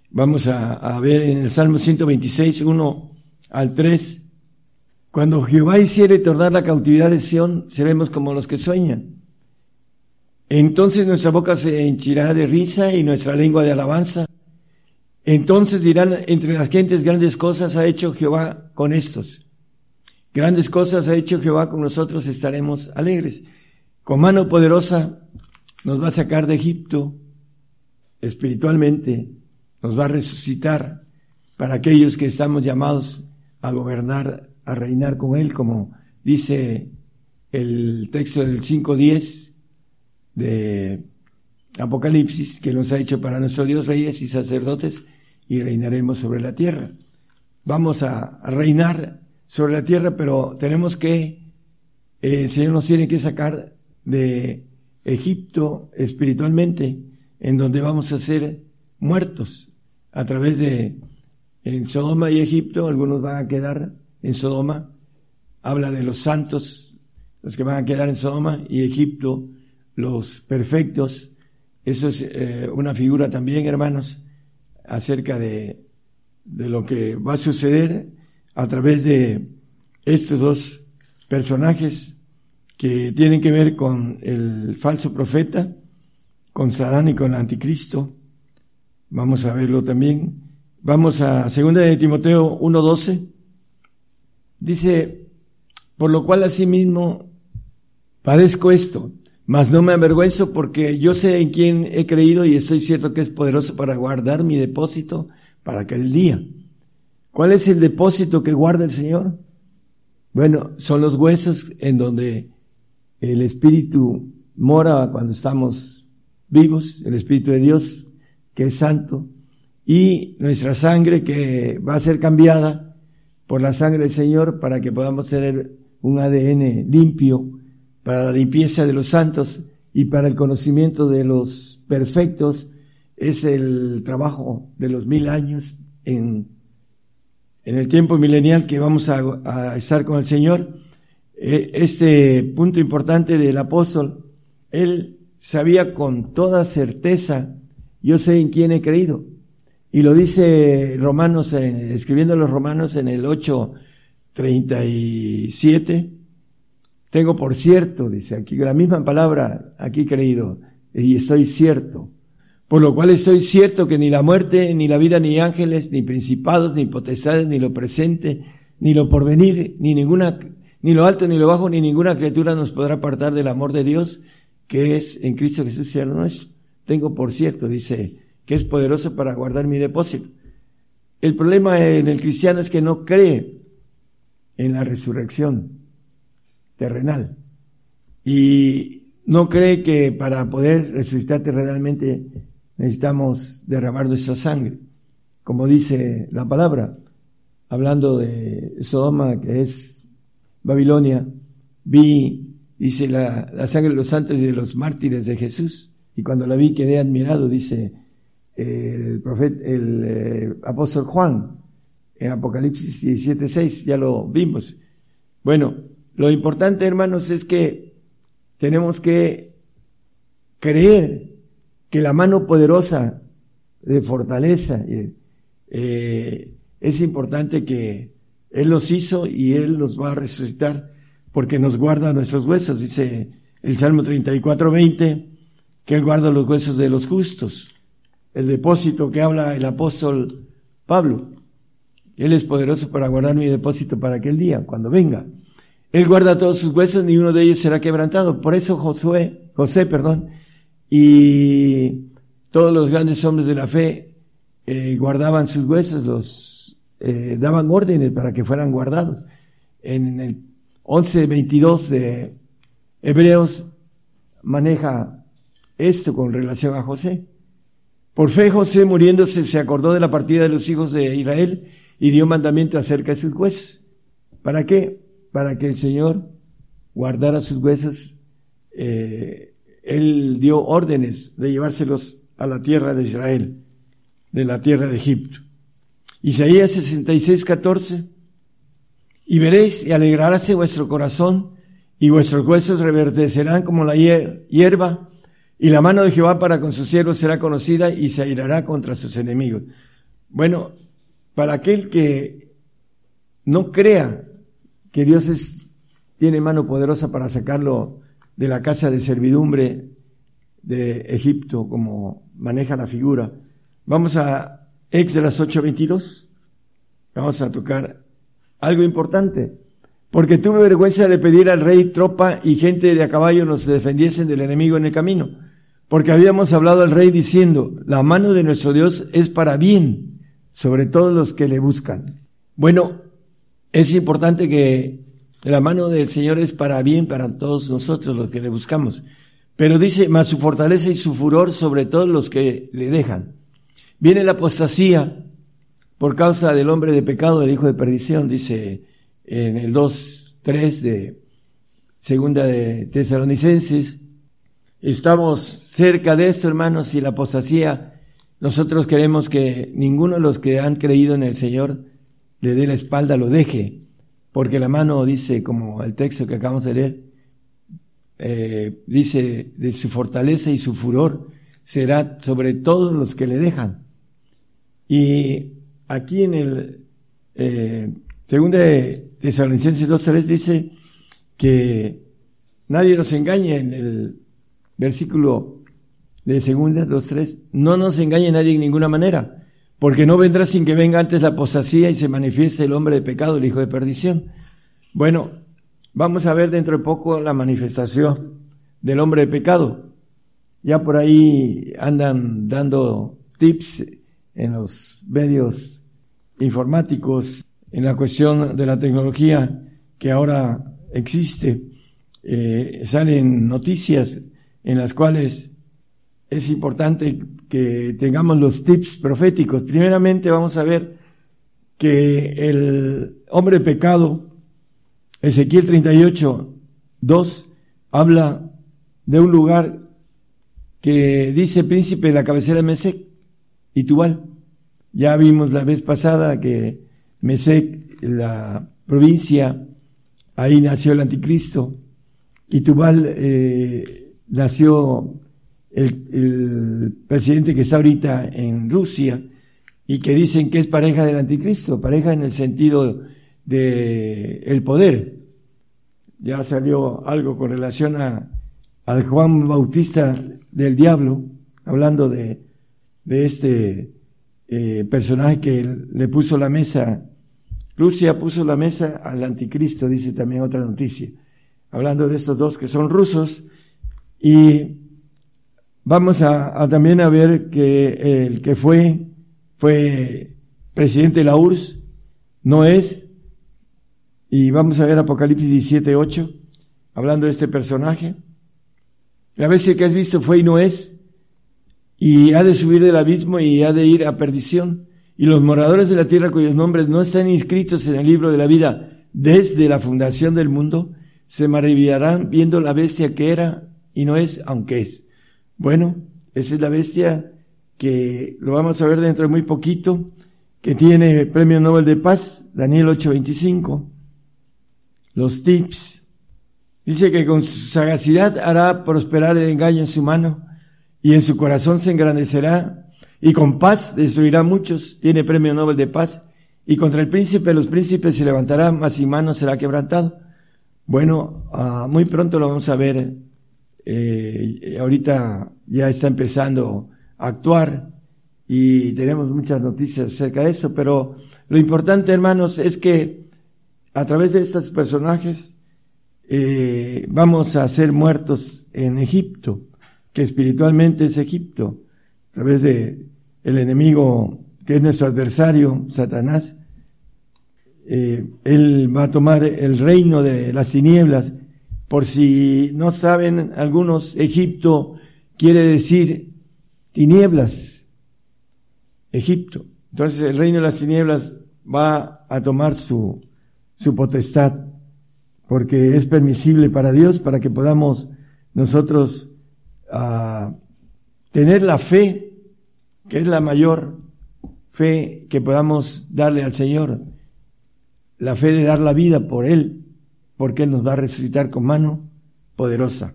vamos a, a, ver en el Salmo 126, 1 al 3, cuando Jehová hiciere tornar la cautividad de Sión, seremos como los que sueñan. Entonces nuestra boca se henchirá de risa y nuestra lengua de alabanza. Entonces dirán entre las gentes grandes cosas ha hecho Jehová con estos. Grandes cosas ha hecho Jehová con nosotros, estaremos alegres. Con mano poderosa nos va a sacar de Egipto espiritualmente, nos va a resucitar para aquellos que estamos llamados a gobernar, a reinar con Él, como dice el texto del 5.10 de Apocalipsis, que nos ha hecho para nuestro Dios reyes y sacerdotes y reinaremos sobre la tierra. Vamos a, reinar sobre la tierra, pero tenemos que, eh, el Señor nos tiene que sacar de Egipto espiritualmente, en donde vamos a ser muertos a través de en Sodoma y Egipto, algunos van a quedar en Sodoma, habla de los santos, los que van a quedar en Sodoma y Egipto, los perfectos. Eso es eh, una figura también, hermanos, acerca de, de lo que va a suceder a través de estos dos personajes que tienen que ver con el falso profeta, con Sadán y con el anticristo. Vamos a verlo también. Vamos a segunda de Timoteo 1.12. Dice, por lo cual asimismo padezco esto, Mas no me avergüenzo porque yo sé en quién he creído y estoy cierto que es poderoso para guardar mi depósito para aquel día. ¿Cuál es el depósito que guarda el Señor? Bueno, son los huesos en donde el Espíritu mora cuando estamos vivos, el Espíritu de Dios, que es santo, y nuestra sangre que va a ser cambiada por la sangre del Señor para que podamos tener un ADN limpio para la limpieza de los santos y para el conocimiento de los perfectos. Es el trabajo de los mil años en, en el tiempo milenial que vamos a, a estar con el Señor. E, este punto importante del apóstol, él sabía con toda certeza, yo sé en quién he creído. Y lo dice Romanos, escribiendo los Romanos en el 8:37. Tengo por cierto, dice aquí, la misma palabra, aquí creído, y estoy cierto. Por lo cual estoy cierto que ni la muerte, ni la vida, ni ángeles, ni principados, ni potestades, ni lo presente, ni lo porvenir, ni ninguna, ni lo alto, ni lo bajo, ni ninguna criatura nos podrá apartar del amor de Dios, que es en Cristo Jesús, Señor nuestro. Tengo por cierto, dice, que es poderoso para guardar mi depósito. El problema en el cristiano es que no cree en la resurrección terrenal. Y no cree que para poder resucitar terrenalmente necesitamos derramar nuestra sangre, como dice la palabra, hablando de Sodoma, que es Babilonia, vi, dice la, la sangre de los santos y de los mártires de Jesús, y cuando la vi quedé admirado, dice el profeta, el eh, apóstol Juan, en Apocalipsis 17:6, ya lo vimos. Bueno, lo importante, hermanos, es que tenemos que creer que la mano poderosa de fortaleza eh, es importante que Él los hizo y Él los va a resucitar porque nos guarda nuestros huesos, dice el Salmo 34:20, que Él guarda los huesos de los justos el depósito que habla el apóstol Pablo. Él es poderoso para guardar mi depósito para aquel día, cuando venga. Él guarda todos sus huesos, ni uno de ellos será quebrantado. Por eso Josué, José, perdón, y todos los grandes hombres de la fe eh, guardaban sus huesos, los eh, daban órdenes para que fueran guardados. En el 11.22 de Hebreos maneja esto con relación a José. Por fe José muriéndose se acordó de la partida de los hijos de Israel y dio mandamiento acerca de sus huesos. ¿Para qué? Para que el Señor guardara sus huesos. Eh, él dio órdenes de llevárselos a la tierra de Israel, de la tierra de Egipto. Isaías 66, 14. Y veréis y alegraráse vuestro corazón y vuestros huesos reverdecerán como la hierba y la mano de Jehová para con sus siervos será conocida y se airará contra sus enemigos. Bueno, para aquel que no crea que Dios tiene mano poderosa para sacarlo de la casa de servidumbre de Egipto, como maneja la figura, vamos a Éxodas 8:22. Vamos a tocar algo importante. Porque tuve vergüenza de pedir al rey tropa y gente de a caballo nos defendiesen del enemigo en el camino. Porque habíamos hablado al rey diciendo, la mano de nuestro Dios es para bien, sobre todos los que le buscan. Bueno, es importante que la mano del Señor es para bien para todos nosotros los que le buscamos. Pero dice, más su fortaleza y su furor sobre todos los que le dejan. Viene la apostasía por causa del hombre de pecado, del hijo de perdición, dice en el 2, 3 de segunda de Tesalonicenses, Estamos cerca de esto, hermanos, y la apostasía, nosotros queremos que ninguno de los que han creído en el Señor le dé la espalda, lo deje, porque la mano dice, como el texto que acabamos de leer, eh, dice, de su fortaleza y su furor será sobre todos los que le dejan. Y aquí en el eh, segundo de Tesalonicenses 2.3 dice que nadie nos engañe en el versículo de segunda, dos, tres, no nos engañe nadie en ninguna manera, porque no vendrá sin que venga antes la apostasía y se manifieste el hombre de pecado, el hijo de perdición. Bueno, vamos a ver dentro de poco la manifestación del hombre de pecado. Ya por ahí andan dando tips en los medios informáticos en la cuestión de la tecnología que ahora existe. Eh, salen noticias en las cuales es importante que tengamos los tips proféticos. Primeramente vamos a ver que el hombre pecado, Ezequiel 38, 2, habla de un lugar que dice príncipe de la cabecera de Mesec y Tubal. Ya vimos la vez pasada que Mesec, la provincia, ahí nació el anticristo y Tubal eh, nació el, presidente que está ahorita en Rusia y que dicen que es pareja del anticristo, pareja en el sentido de el poder. Ya salió algo con relación a, al Juan Bautista del diablo, hablando de, de este eh, personaje que le puso la mesa, Rusia puso la mesa al anticristo, dice también otra noticia, hablando de estos dos que son rusos y Vamos a, también a ver que el que fue, fue presidente de la URSS, no es, y vamos a ver Apocalipsis 17, 8, hablando de este personaje. La vez que has visto fue y no es, y ha de subir del abismo y ha de ir a perdición. Y los moradores de la tierra cuyos nombres no están inscritos en el libro de la vida desde la fundación del mundo, se maravillarán viendo la bestia que era y no es, aunque es. Bueno, esa es la bestia que lo vamos a ver dentro de muy poquito, que tiene premio Nobel de Paz, Daniel 825. Los tips. Dice que con su sagacidad hará prosperar el engaño en su mano y en su corazón se engrandecerá y con paz destruirá muchos. Tiene premio Nobel de Paz y contra el príncipe los príncipes se levantará, mas sin mano será quebrantado. Bueno, uh, muy pronto lo vamos a ver eh, ahorita ya está empezando a actuar y tenemos muchas noticias acerca de eso, pero lo importante, hermanos, es que a través de estos personajes eh, vamos a ser muertos en Egipto, que espiritualmente es Egipto, a través de el enemigo que es nuestro adversario, Satanás. Eh, él va a tomar el reino de las tinieblas por si no saben algunos, Egipto quiere decir tinieblas. Egipto. Entonces el reino de las tinieblas va a tomar su, su potestad, porque es permisible para Dios, para que podamos nosotros uh, tener la fe, que es la mayor fe que podamos darle al Señor, la fe de dar la vida por Él, porque Él nos va a resucitar con mano poderosa.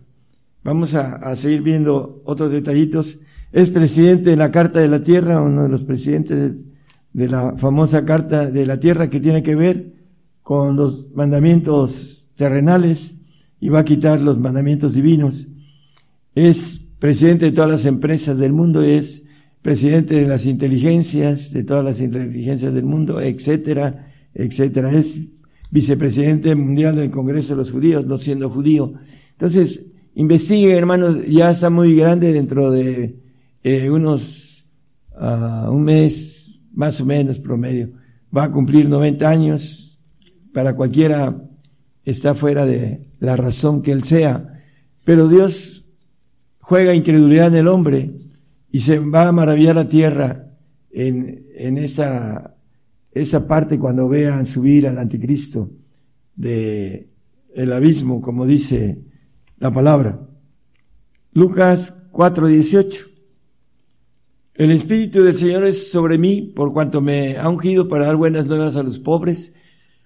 Vamos a, seguir viendo otros detallitos. Es presidente de la Carta de la Tierra, uno de los presidentes de, de la famosa Carta de la Tierra que tiene que ver con los mandamientos terrenales y va a quitar los mandamientos divinos. Es presidente de todas las empresas del mundo, es presidente de las inteligencias, de todas las inteligencias del mundo, etcétera, etcétera. Es vicepresidente mundial del Congreso de los Judíos, no siendo judío. Entonces, investigue, hermanos, ya está muy grande dentro de eh, unos, uh, un mes, más o menos promedio. Va a cumplir 90 años. Para cualquiera está fuera de la razón que él sea. Pero Dios juega incredulidad en el hombre y se va a maravillar la tierra en, en esa esa parte cuando vean subir al anticristo de el abismo, como dice la palabra. Lucas 4:18. El Espíritu del Señor es sobre mí, por cuanto me ha ungido para dar buenas nuevas a los pobres,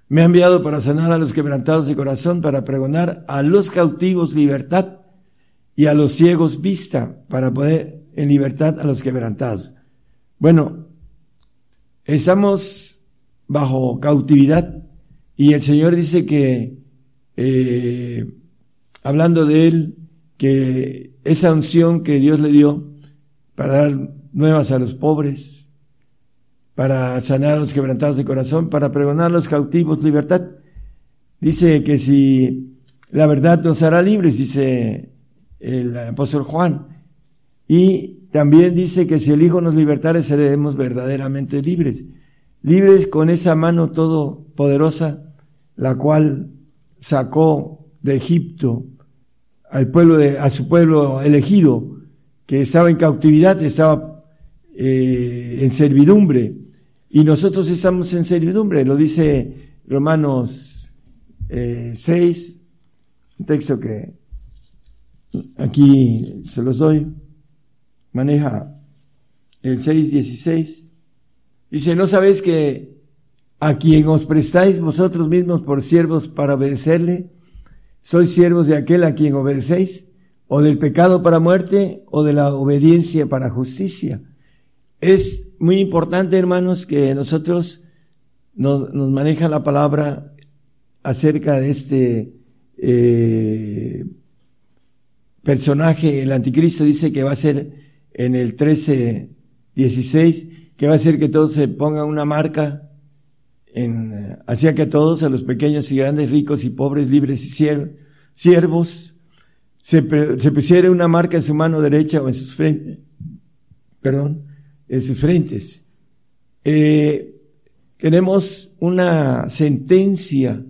me ha enviado para sanar a los quebrantados de corazón, para pregonar a los cautivos libertad y a los ciegos vista, para poner en libertad a los quebrantados. Bueno, estamos bajo cautividad. Y el Señor dice que, eh, hablando de Él, que esa unción que Dios le dio para dar nuevas a los pobres, para sanar a los quebrantados de corazón, para pregonar a los cautivos libertad. Dice que si la verdad nos hará libres, dice el apóstol Juan. Y también dice que si el Hijo nos libertare seremos verdaderamente libres. Libres con esa mano todopoderosa, la cual sacó de Egipto al pueblo de, a su pueblo elegido, que estaba en cautividad, estaba eh, en servidumbre. Y nosotros estamos en servidumbre, lo dice Romanos eh, 6, un texto que aquí se los doy, maneja el 6.16. Dice, ¿no sabéis que a quien os prestáis vosotros mismos por siervos para obedecerle, sois siervos de aquel a quien obedecéis? ¿O del pecado para muerte o de la obediencia para justicia? Es muy importante, hermanos, que nosotros nos, maneja la palabra acerca de este eh, personaje, el anticristo dice que va a ser en el 13, 16, que va a ser que todos se pongan una marca en, hacia que todos, a los pequeños y grandes, ricos y pobres, libres y siervos, se, pusiera una marca en su mano derecha o en sus frentes, perdón, en sus frentes. Eh, tenemos una sentencia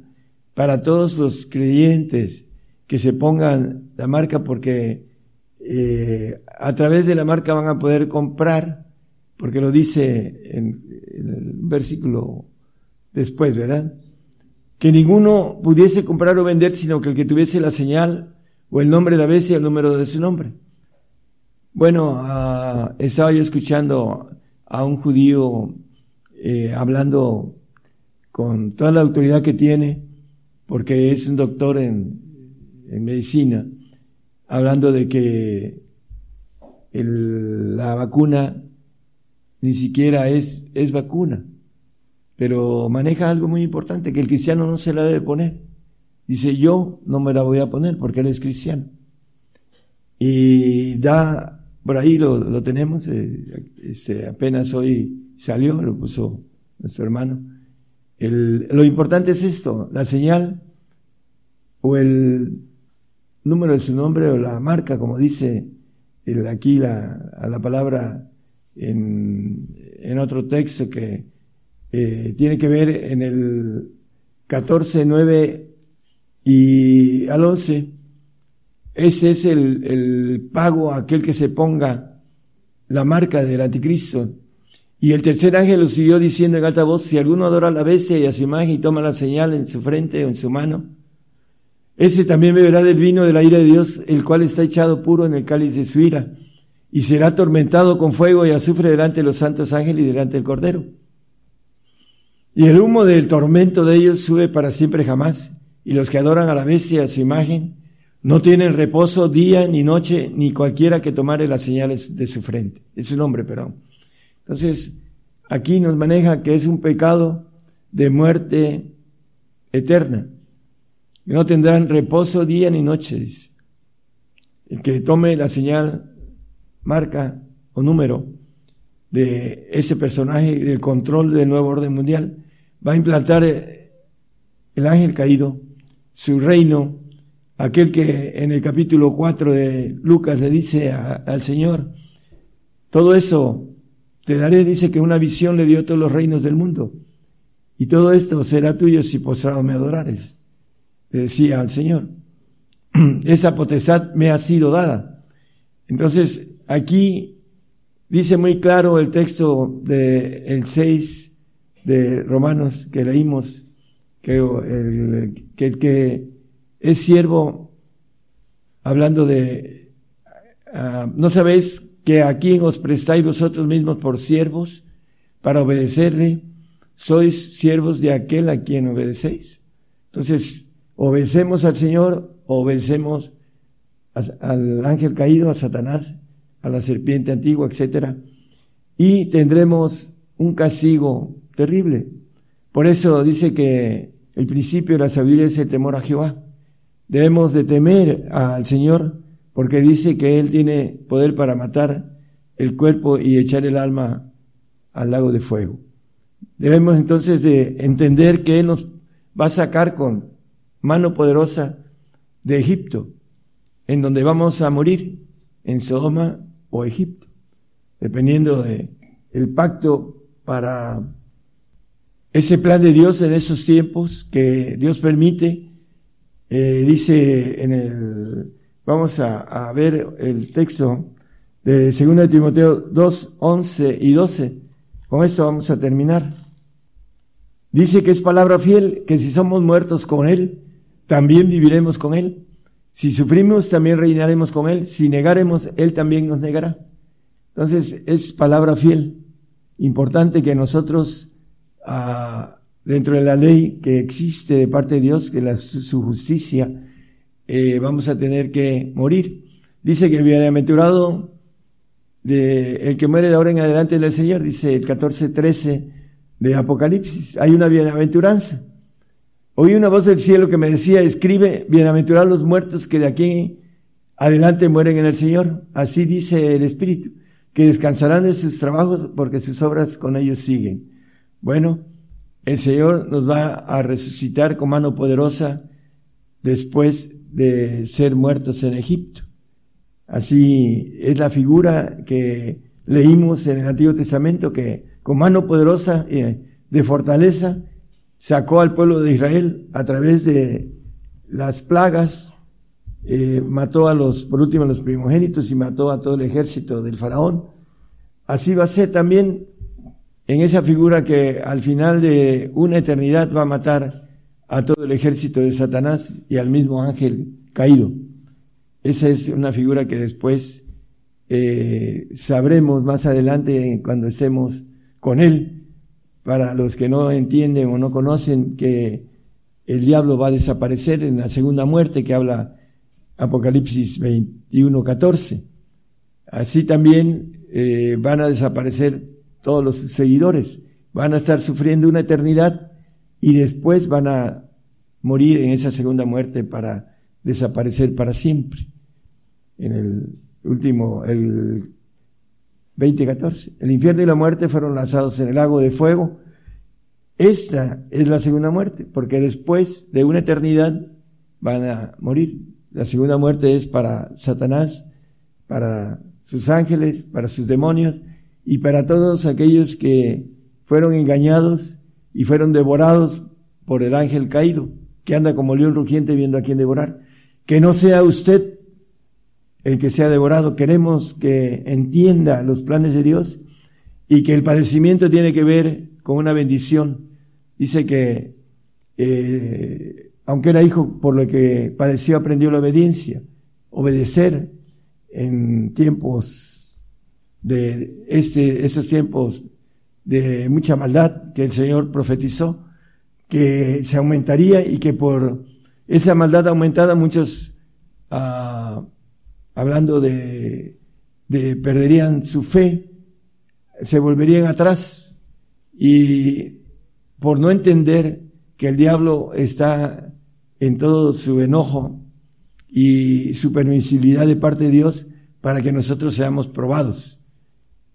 para todos los creyentes que se pongan la marca porque eh, a través de la marca van a poder comprar, porque lo dice en, el versículo después, ¿verdad? Que ninguno pudiese comprar o vender, sino que el que tuviese la señal o el nombre de la bestia, el número de su nombre. Bueno, uh, estaba yo escuchando a un judío eh, hablando con toda la autoridad que tiene, porque es un doctor en, medicina, hablando de que la vacuna ni siquiera es, es vacuna, pero maneja algo muy importante, que el cristiano no se la debe poner. Dice, yo no me la voy a poner porque él es cristiano. Y da, por ahí lo, lo tenemos, eh, este, apenas hoy salió, lo puso nuestro hermano. Lo importante es esto, la señal o el número de su nombre o la marca, como dice el, aquí la, a la palabra en, otro texto que eh, tiene que ver en el 14, 9 y al 11. Ese es el, el pago a aquel que se ponga la marca del anticristo. Y el tercer ángel lo siguió diciendo en alta voz, si alguno adora a la bestia y a su imagen y toma la señal en su frente o en su mano, ese también beberá del vino de la ira de Dios, el cual está echado puro en el cáliz de su ira, y será atormentado con fuego y azufre delante de los santos ángeles y delante del Cordero. Y el humo del tormento de ellos sube para siempre jamás, y los que adoran a la bestia a su imagen no tienen reposo día ni noche, ni cualquiera que tomare las señales de su frente. Es su nombre, perdón. Entonces, aquí nos maneja que es un pecado de muerte eterna. No tendrán reposo día ni noche, dice. El que tome la señal, marca o número de ese personaje del control del nuevo orden mundial, va a implantar el ángel caído, su reino, aquel que en el capítulo 4 de Lucas le dice a, al Señor, todo eso te daré, dice que una visión le dio todos los reinos del mundo, y todo esto será tuyo si postrado me adorares, le decía al Señor. Esa potestad me ha sido dada. Entonces, aquí dice muy claro el texto del el 6 de Romanos que leímos, creo, que el que es siervo, hablando de, uh, ¿no sabéis que a quien os prestáis vosotros mismos por siervos para obedecerle? Sois siervos de aquel a quien obedecéis. Entonces, obedecemos al Señor, obedecemos al ángel caído, a Satanás, a la serpiente antigua, etcétera, y tendremos un castigo terrible. Por eso dice que el principio de la sabiduría es el temor a Jehová. Debemos de temer al Señor porque dice que Él tiene poder para matar el cuerpo y echar el alma al lago de fuego. Debemos entonces de entender que Él nos va a sacar con mano poderosa de Egipto en donde vamos a morir, en Sodoma o Egipto, dependiendo de el pacto para ese plan de Dios en esos tiempos que Dios permite. Eh, dice en el, vamos a, a ver el texto de 2 Timoteo 2, 11 y 12. Con esto vamos a terminar. Dice que es palabra fiel, que si somos muertos con Él, también viviremos con Él. Si sufrimos, también reinaremos con Él. Si negaremos, Él también nos negará. Entonces, es palabra fiel. Importante que nosotros, ah, dentro de la ley que existe de parte de Dios, que la, su justicia, eh, vamos a tener que morir. Dice que el bienaventurado, de, el que muere de ahora en adelante del Señor, dice el 14.13 de Apocalipsis, hay una bienaventuranza. Oí una voz del cielo que me decía, escribe, bienaventurados los muertos que de aquí adelante mueren en el Señor. Así dice el Espíritu, que descansarán de sus trabajos porque sus obras con ellos siguen. Bueno, el Señor nos va a resucitar con mano poderosa después de ser muertos en Egipto. Así es la figura que leímos en el Antiguo Testamento que con mano poderosa de fortaleza sacó al pueblo de Israel a través de las plagas, eh, mató a los, por último, a los primogénitos y mató a todo el ejército del faraón. Así va a ser también en esa figura que al final de una eternidad va a matar a todo el ejército de Satanás y al mismo ángel caído. Esa es una figura que después eh, sabremos más adelante cuando estemos con él para los que no entienden o no conocen que el diablo va a desaparecer en la segunda muerte que habla Apocalipsis 21, 14. Así también eh, van a desaparecer todos los seguidores, van a estar sufriendo una eternidad y después van a morir en esa segunda muerte para desaparecer para siempre. En el último, el 2014. El infierno y la muerte fueron lanzados en el lago de fuego. Esta es la segunda muerte, porque después de una eternidad van a morir. La segunda muerte es para Satanás, para sus ángeles, para sus demonios y para todos aquellos que fueron engañados y fueron devorados por el ángel caído, que anda como león rugiente viendo a quién devorar. Que no sea usted el que sea devorado. Queremos que entienda los planes de Dios y que el padecimiento tiene que ver con una bendición. Dice que, eh, aunque era hijo, por lo que padeció, aprendió la obediencia. Obedecer en tiempos de este, esos tiempos de mucha maldad que el Señor profetizó, que se aumentaría y que por esa maldad aumentada muchos uh, hablando de, de perderían su fe, se volverían atrás y por no entender que el diablo está en todo su enojo y su permisibilidad de parte de Dios para que nosotros seamos probados.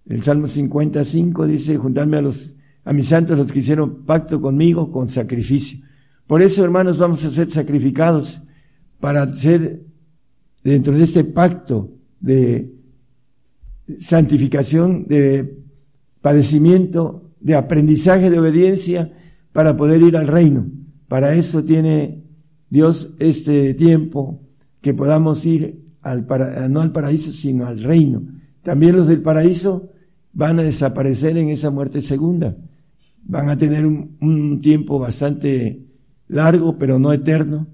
El Salmo 55 dice, juntarme a los, a mis santos los que hicieron pacto conmigo con sacrificio. Por eso, hermanos, vamos a ser sacrificados para ser dentro de este pacto de santificación, de padecimiento, de aprendizaje, de obediencia, para poder ir al reino. Para eso tiene Dios este tiempo que podamos ir al para, no al paraíso, sino al reino. También los del paraíso van a desaparecer en esa muerte segunda. Van a tener un, un tiempo bastante largo, pero no eterno.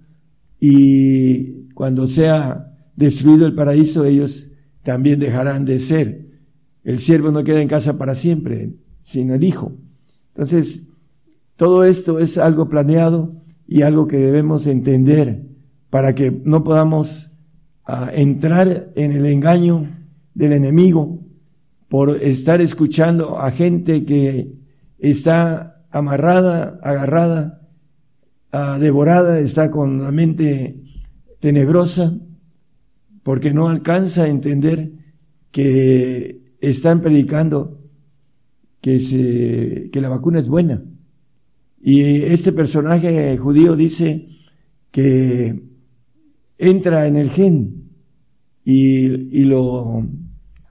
Y cuando sea destruido el paraíso, ellos también dejarán de ser. El siervo no queda en casa para siempre, sino el hijo. Entonces, todo esto es algo planeado y algo que debemos entender para que no podamos uh, entrar en el engaño del enemigo por estar escuchando a gente que está amarrada, agarrada, uh, devorada, está con la mente tenebrosa porque no alcanza a entender que están predicando que, la vacuna es buena. Y este personaje judío dice que entra en el gen y, y lo,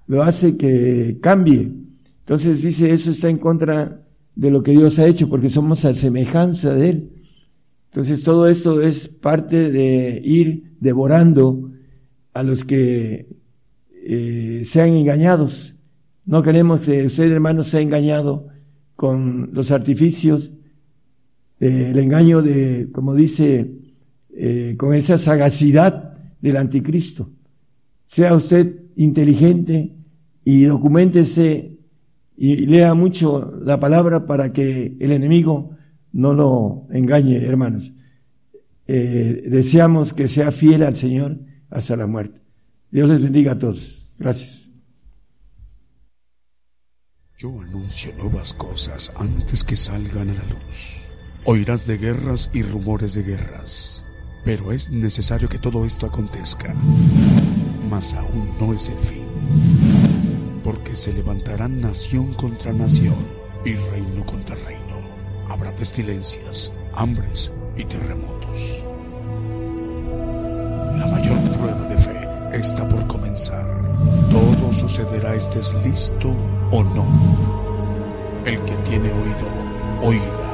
lo hace que cambie. Entonces dice, eso está en contra de lo que Dios ha hecho, porque somos a semejanza de Él. Entonces todo esto es parte de ir devorando a los que eh, sean engañados. No queremos que usted, hermano, sea engañado con los artificios, eh, el engaño de, como dice, eh, con esa sagacidad del anticristo. Sea usted inteligente y documentese y lea mucho la palabra para que el enemigo no lo engañe, hermanos. Eh, deseamos que sea fiel al Señor hasta la muerte. Dios les bendiga a todos. Gracias. Yo anuncio nuevas cosas antes que salgan a la luz. Oirás de guerras y rumores de guerras, pero es necesario que todo esto acontezca. Mas aún no es el fin, porque se levantarán nación contra nación y reino contra reino. Habrá pestilencias, hambres y terremotos. La mayor está por comenzar. Todo sucederá estés listo o no. El que tiene oído, oiga.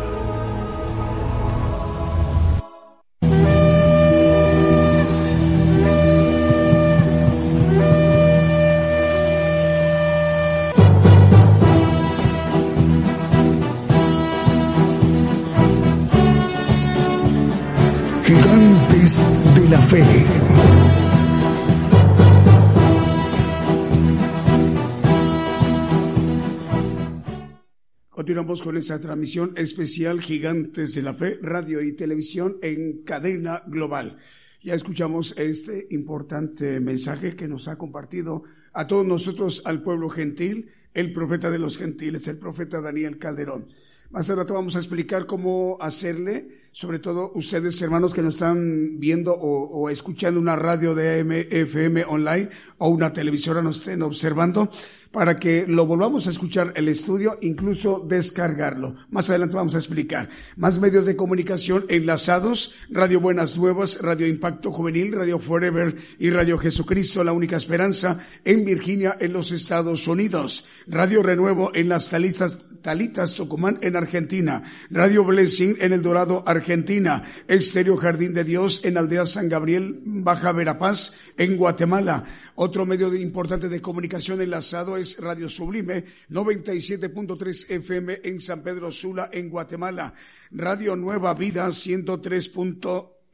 Continuamos con esta transmisión especial Gigantes de la Fe, radio y televisión en cadena global. Ya escuchamos este importante mensaje que nos ha compartido a todos nosotros, al pueblo gentil, el profeta de los gentiles, el profeta Daniel Calderón. Más adelante vamos a explicar cómo hacerle, sobre todo ustedes hermanos que nos están viendo o, o escuchando una radio de AM, FM online o una televisora nos estén observando, para que lo volvamos a escuchar el estudio, incluso descargarlo. Más adelante vamos a explicar. Más medios de comunicación enlazados, Radio Buenas Nuevas, Radio Impacto Juvenil, Radio Forever y Radio Jesucristo, la única esperanza en Virginia, en los Estados Unidos. Radio Renuevo en las Talitas, Talitas Tucumán en Argentina. Radio Blessing en El Dorado, Argentina. Estéreo Jardín de Dios en Aldea San Gabriel, Baja Verapaz, en Guatemala. Otro medio de, importante de comunicación enlazado es Radio Sublime 97.3 FM en San Pedro Sula, en Guatemala. Radio Nueva Vida 103.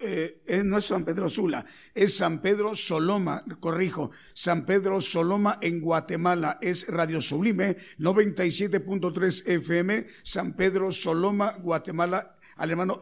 Eh, eh, no es San Pedro Sula, es San Pedro Soloma, corrijo, San Pedro Soloma en Guatemala, es Radio Sublime 97.3 FM, San Pedro Soloma, Guatemala, al hermano.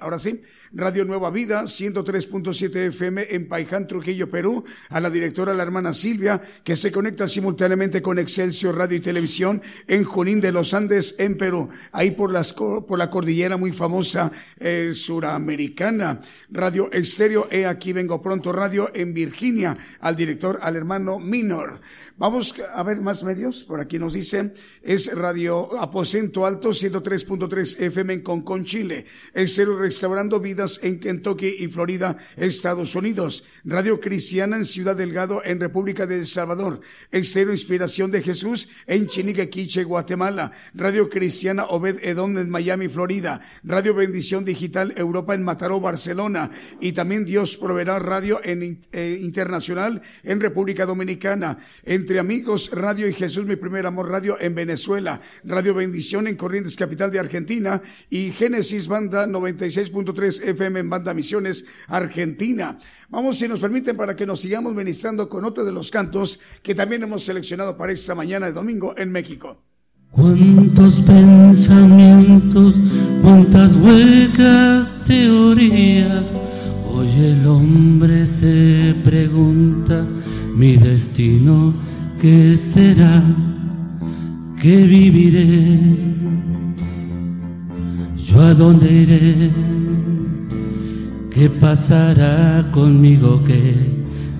Ahora sí, Radio Nueva Vida, 103.7 FM en Paiján, Trujillo, Perú, a la directora, la hermana Silvia, que se conecta simultáneamente con Excelsior Radio y Televisión en Junín de los Andes, en Perú, ahí por, las, por la cordillera muy famosa eh, suramericana. Radio Estéreo, he aquí vengo pronto, radio en Virginia, al director, al hermano Minor. Vamos a ver más medios, por aquí nos dicen, es Radio Aposento Alto, 103.3 FM en Concón, Chile, Estéreo Restaurando Vida en Kentucky y Florida, Estados Unidos. Radio Cristiana en Ciudad Delgado, en República de El Salvador. Exero Inspiración de Jesús en Chiniquequiche, Guatemala. Radio Cristiana Obed Edom en Miami, Florida. Radio Bendición Digital Europa en Mataró, Barcelona. Y también Dios Proveerá Radio en, eh, Internacional en República Dominicana. Entre Amigos Radio y Jesús, mi primer amor radio en Venezuela. Radio Bendición en Corrientes, capital de Argentina. Y Génesis Banda 96.3 FM en Banda Misiones, Argentina. Vamos, si nos permiten, para que nos sigamos ministrando con otro de los cantos que también hemos seleccionado para esta mañana de domingo en México. Cuántos pensamientos, cuántas huecas teorías. Hoy el hombre se pregunta, mi destino, ¿qué será? ¿Qué viviré? ¿Yo a dónde iré? ¿Qué pasará conmigo? ¿Qué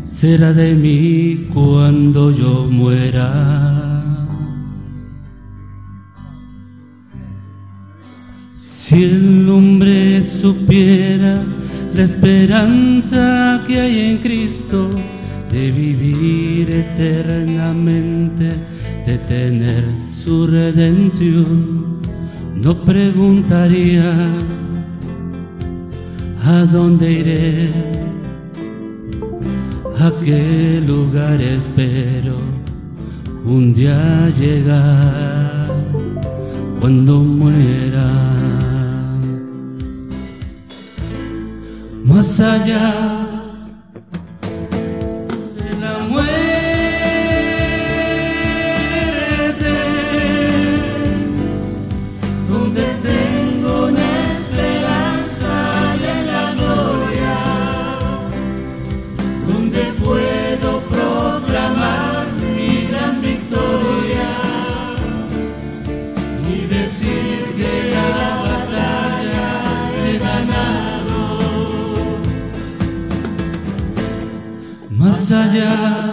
será de mí cuando yo muera? Si el hombre supiera la esperanza que hay en Cristo, de vivir eternamente, de tener su redención, no preguntaría a dónde iré, a qué lugar espero un día llegar cuando muera. Más allá Más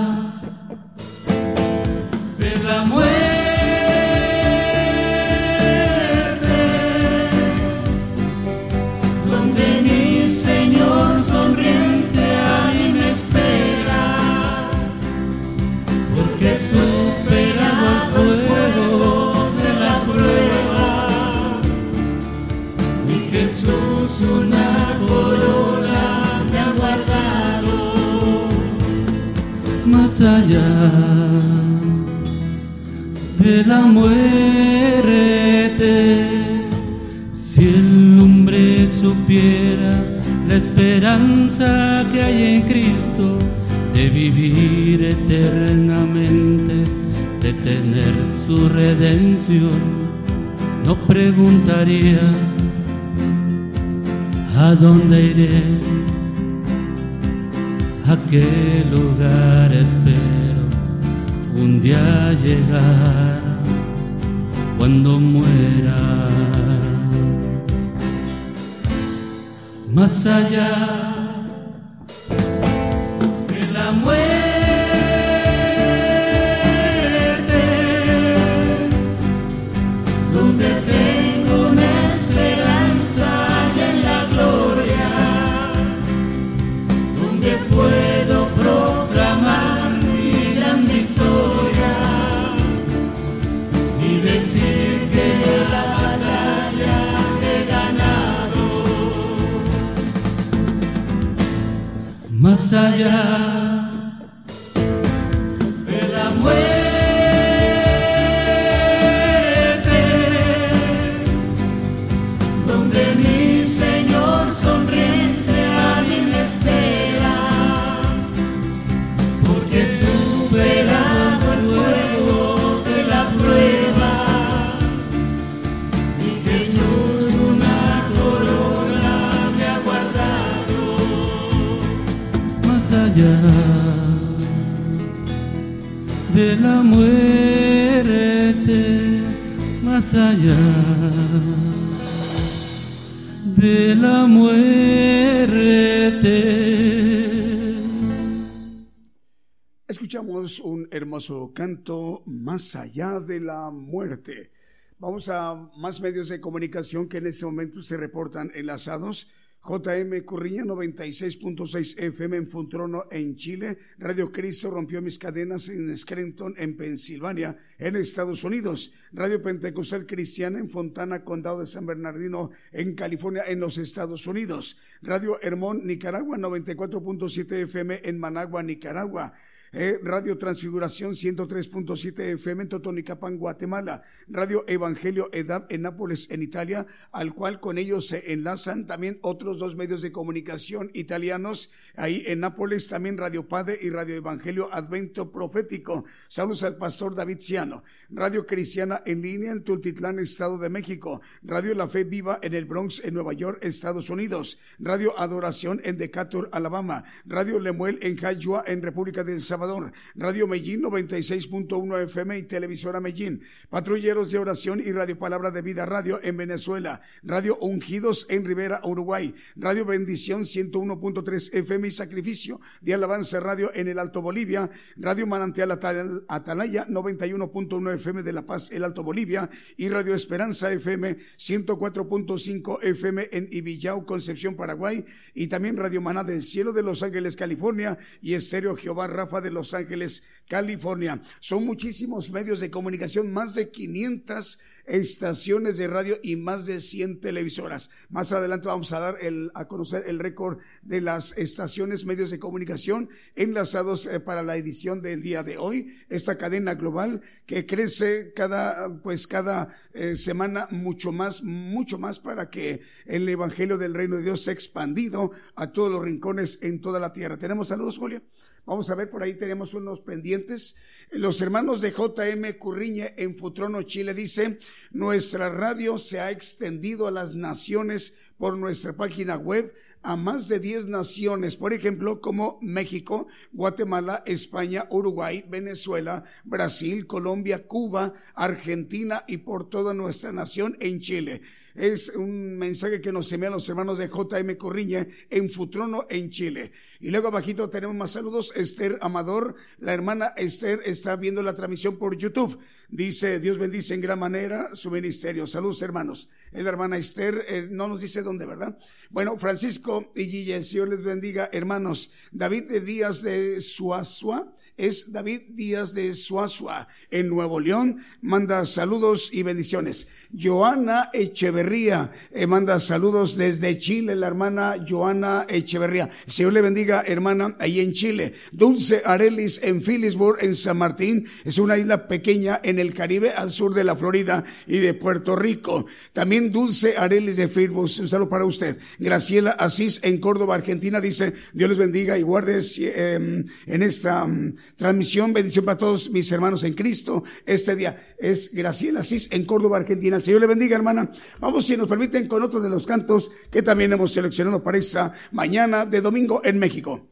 hermoso canto más allá de la muerte. Vamos a más medios de comunicación que en este momento se reportan enlazados. JM Curriña 96.6 FM en Funtrono en Chile. Radio Cristo rompió mis cadenas en Scranton en Pensilvania en Estados Unidos. Radio Pentecostal Cristiana en Fontana, Condado de San Bernardino en California en los Estados Unidos. Radio Hermón Nicaragua 94.7 FM en Managua, Nicaragua. Eh, Radio Transfiguración 103.7 FM en Totonicapán, Guatemala. Radio Evangelio Edad en Nápoles, en Italia, al cual con ellos se enlazan también otros dos medios de comunicación italianos. Ahí en Nápoles también Radio Padre y Radio Evangelio Advento Profético. Saludos al pastor David Ciano. Radio Cristiana en línea en Tultitlán, Estado de México. Radio La Fe Viva en el Bronx, en Nueva York, Estados Unidos. Radio Adoración en Decatur, Alabama. Radio Lemuel en Jayua, en República del. Salvador, Radio Medellín 96.1 FM y Televisora Medellín, Patrulleros de Oración y Radio Palabra de Vida Radio en Venezuela, Radio Ungidos en Rivera, Uruguay, Radio Bendición 101.3 FM y Sacrificio de Alabanza Radio en el Alto Bolivia, Radio Manantial Atal- Atalaya 91.1 FM de La Paz, el Alto Bolivia. Y Radio Esperanza FM 104.5 FM en Ibillau, Concepción, Paraguay. Y también Radio Maná del Cielo de Los Ángeles, California. Y Estéreo Jehová Rafa de Los Ángeles, California. Son muchísimos medios de comunicación, más de 500 estaciones de radio y más de 100 televisoras. Más adelante vamos a dar el, a conocer el récord de las estaciones, medios de comunicación enlazados eh, para la edición del día de hoy. Esta cadena global que crece cada, pues cada eh, semana mucho más, mucho más para que el evangelio del reino de Dios sea expandido a todos los rincones en toda la tierra. ¿Tenemos saludos, Julio? Vamos a ver, por ahí tenemos unos pendientes. Los hermanos de JM Curriñe en Futrono, Chile, dice, nuestra radio se ha extendido a las naciones por nuestra página web a más de 10 naciones, por ejemplo, como México, Guatemala, España, Uruguay, Venezuela, Brasil, Colombia, Cuba, Argentina y por toda nuestra nación en Chile. Es un mensaje que nos envían los hermanos de JM Corriña en Futrono, en Chile. Y luego abajito tenemos más saludos. Esther Amador, la hermana Esther está viendo la transmisión por YouTube. Dice, Dios bendice en gran manera su ministerio. Saludos hermanos. Es la hermana Esther, eh, no nos dice dónde, ¿verdad? Bueno, Francisco y Guille, Señor les bendiga, hermanos. David de Díaz de Suazua es David Díaz de Suazua, en Nuevo León. Manda saludos y bendiciones. Joana Echeverría eh, manda saludos desde Chile, la hermana Joana Echeverría. Señor le bendiga, hermana, ahí en Chile. Dulce Arelis en Phillipsburg, en San Martín. Es una isla pequeña en el Caribe, al sur de la Florida y de Puerto Rico. También Dulce Arelis de Phillipsburg. Un saludo para usted. Graciela Asís en Córdoba, Argentina, dice, Dios les bendiga y guarde eh, en esta um, transmisión. Bendición para todos mis hermanos en Cristo. Este día es Graciela Asís en Córdoba, Argentina. Señor le bendiga, hermana. Vamos, si nos permiten, con otro de los cantos que también hemos seleccionado para esta mañana de domingo en México.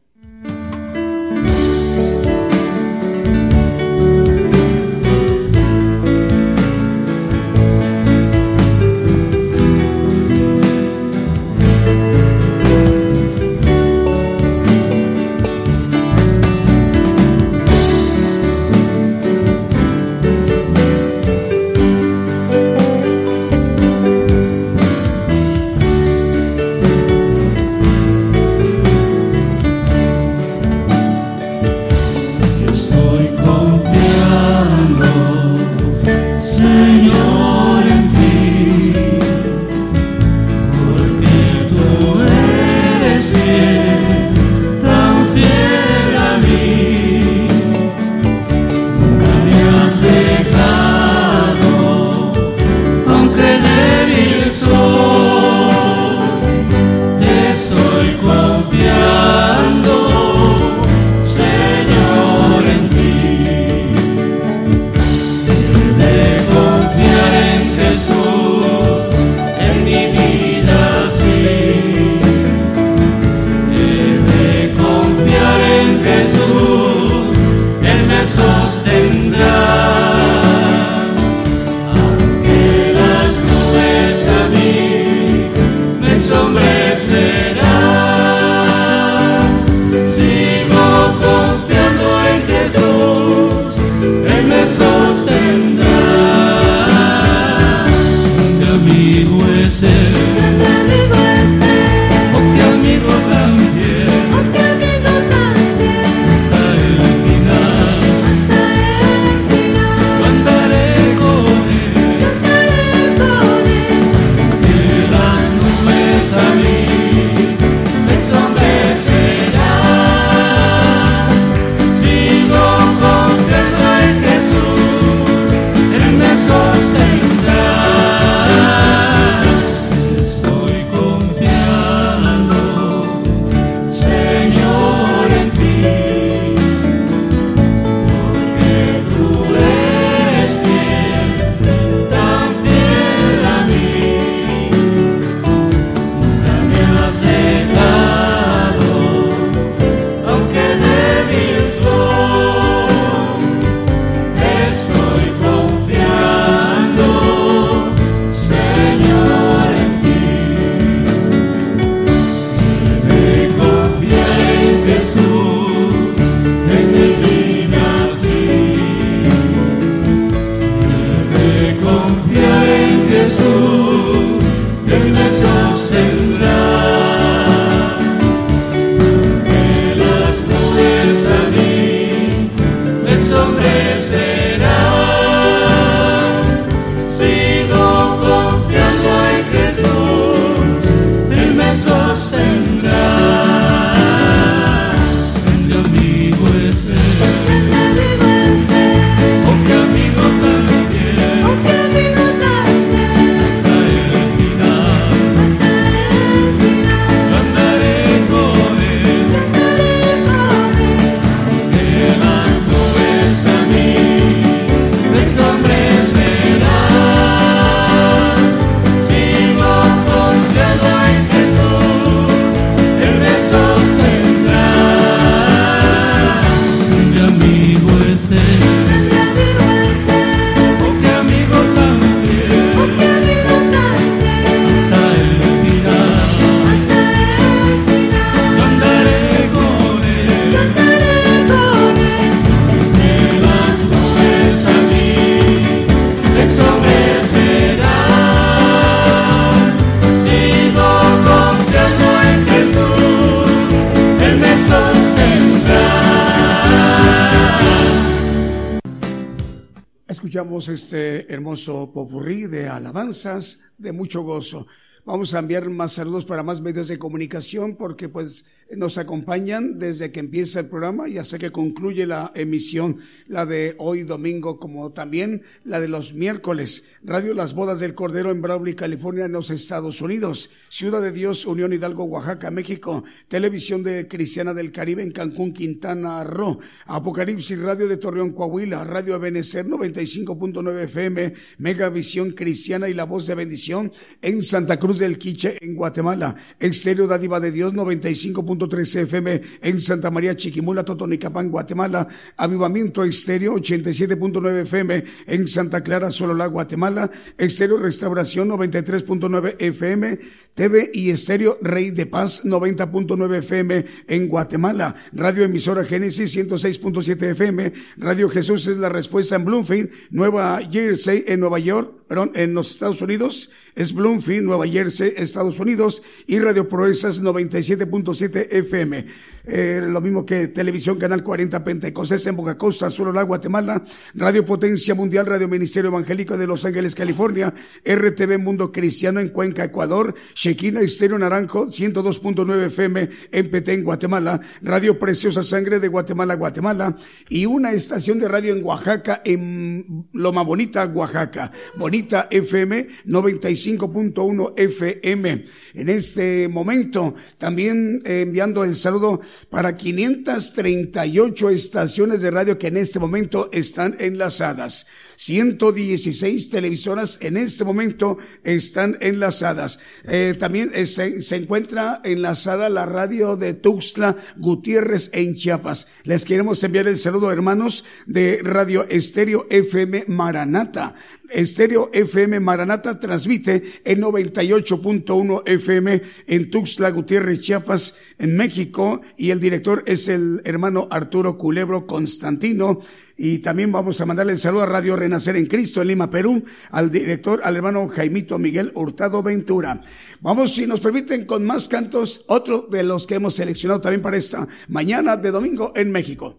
Este hermoso popurrí de alabanzas de mucho gozo. Vamos a enviar más saludos para más medios de comunicación porque pues nos acompañan desde que empieza el programa y hasta que concluye la emisión, la de hoy domingo, también la de los miércoles. Radio Las Bodas del Cordero en Brawley, California, en los Estados Unidos. Ciudad de Dios, Unión Hidalgo, Oaxaca, México. Televisión de Cristiana del Caribe en Cancún, Quintana Roo. Apocalipsis Radio de Torreón, Coahuila. Radio Ebenecer 95.9 FM. Megavisión Cristiana y la Voz de Bendición en Santa Cruz del Quiche, en Guatemala. Exterior Dádiva de Dios 95. 13 FM en Santa María Chiquimula, Totonicapán, Guatemala. Avivamiento Estéreo 87.9 FM en Santa Clara, Sololá, Guatemala. Estéreo Restauración 93.9 FM. TV y Estéreo Rey de Paz 90.9 FM en Guatemala. Radio Emisora Génesis 106.7 FM. Radio Jesús es la respuesta en Bloomfield, Nueva Jersey, en Nueva York, en los Estados Unidos. Es Bloomfield, Nueva Jersey, Estados Unidos. Y Radio Proezas 97.7 FM. Eh, lo mismo que Televisión Canal 40 Pentecostés en Boca Costa, Sololá, Guatemala. Radio Potencia Mundial, Radio Ministerio Evangélico de Los Ángeles, California. RTV Mundo Cristiano en Cuenca, Ecuador. Shequina Estéreo Naranjo 102.9 FM en Petén, Guatemala. Radio Preciosa Sangre de Guatemala, Guatemala. Y una estación de radio en Oaxaca, en Loma Bonita, Oaxaca. Bonita FM 95.1 FM. En este momento también eh, enviando el saludo para 538 estaciones de radio que en este momento están enlazadas. 116 televisoras en este momento están enlazadas. Eh, también eh, se, se, encuentra enlazada la radio de Tuxtla Gutiérrez en Chiapas. Les queremos enviar el saludo, hermanos, de Radio Estéreo FM Maranata. Estéreo FM Maranata transmite en 98.1 FM en Tuxtla Gutiérrez, Chiapas, en México, y el director es el hermano Arturo Culebro Constantino. Y también vamos a mandarle el saludo a Radio Renacer en Cristo en Lima, Perú, al director, al hermano Jaimito Miguel Hurtado Ventura. Vamos, si nos permiten, con más cantos, otro de los que hemos seleccionado también para esta mañana de domingo en México.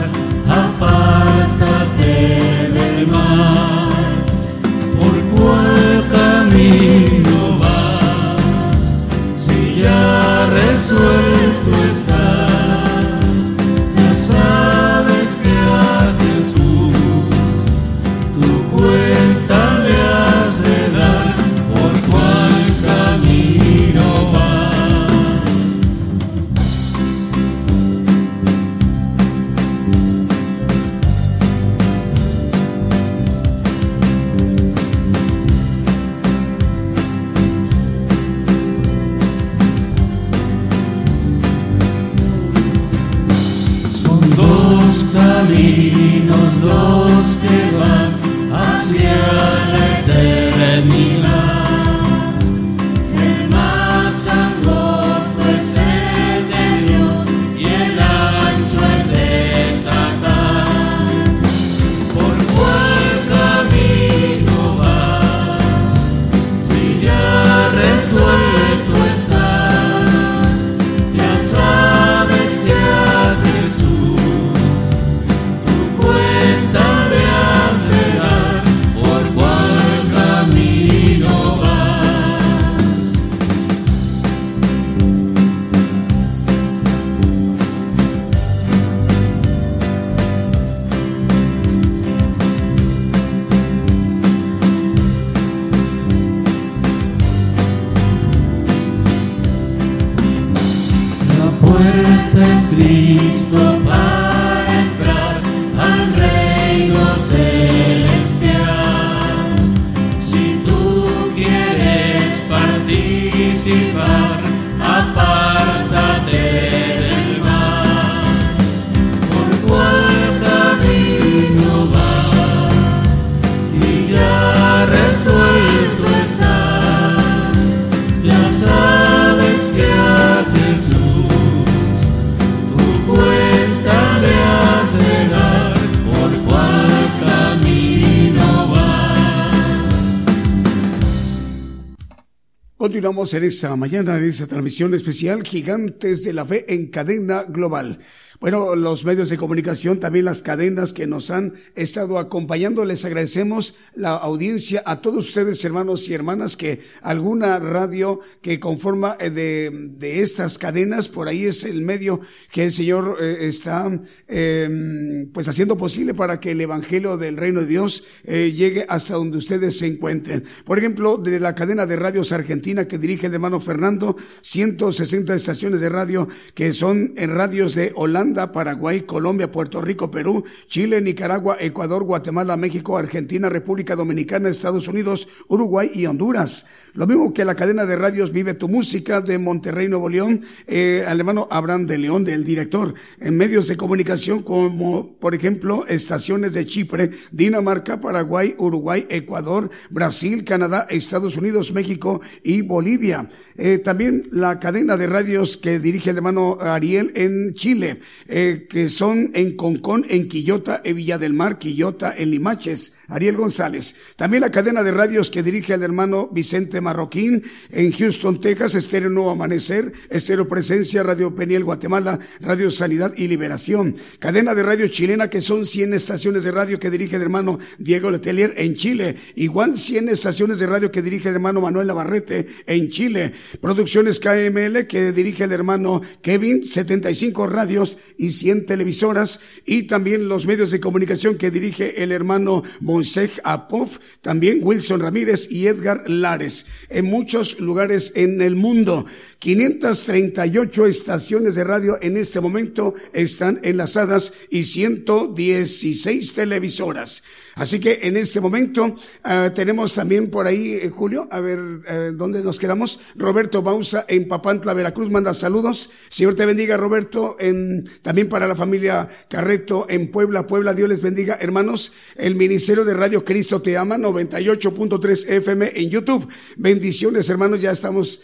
Continuamos en esta mañana, en esta transmisión especial Gigantes de la Fe en cadena global. Bueno, los medios de comunicación, también las cadenas que nos han estado acompañando, les agradecemos la audiencia a todos ustedes, hermanos y hermanas, que alguna radio que conforma eh, de, de estas cadenas, por ahí es el medio que el Señor eh, está eh, pues haciendo posible para que el Evangelio del Reino de Dios eh, llegue hasta donde ustedes se encuentren. Por ejemplo, de la cadena de radios argentina que dirige el hermano Fernando, 160 estaciones de radio que son en radios de Holanda, Paraguay, Colombia, Puerto Rico, Perú, Chile, Nicaragua, Ecuador, Guatemala, México, Argentina, República Dominicana, Estados Unidos, Uruguay y Honduras. Lo mismo que la cadena de radios Vive tu Música de Monterrey, Nuevo León, eh, Abraham de León, del director, en medios de comunicación como, por ejemplo, estaciones de Chipre, Dinamarca, Paraguay, Uruguay, Ecuador, Brasil, Canadá, Estados Unidos, México y Bolivia. Eh, también la cadena de radios que dirige el hermano Ariel en Chile, eh, que son en Concón, en Quillota, en Villa del Mar, Quillota, en Limaches, Ariel González. También la cadena de radios que dirige el hermano Vicente Marroquín en Houston, Texas, Estéreo Nuevo Amanecer, Estéreo Presencia, Radio Peniel Guatemala, Radio Sanidad y Liberación. Cadena de radio chilena que son 100 estaciones de radio que dirige el hermano Diego Letelier en Chile. Igual 100 estaciones de radio que dirige el hermano Manuel Navarrete en Chile. Producciones KML que dirige el hermano Kevin, 75 radios y 100 televisoras. Y también los medios de comunicación que dirige el hermano Moisés Apov, también Wilson Ramírez y Edgar Lares en muchos lugares en el mundo. 538 estaciones de radio en este momento están enlazadas y 116 televisoras. Así que en este momento uh, tenemos también por ahí, eh, Julio, a ver, eh, ¿dónde nos quedamos? Roberto Bausa en Papantla, Veracruz, manda saludos. Señor te bendiga, Roberto, en, también para la familia Carreto en Puebla, Puebla, Dios les bendiga. Hermanos, el Ministerio de Radio Cristo te ama, 98.3 FM en YouTube. Bendiciones, hermanos, ya estamos,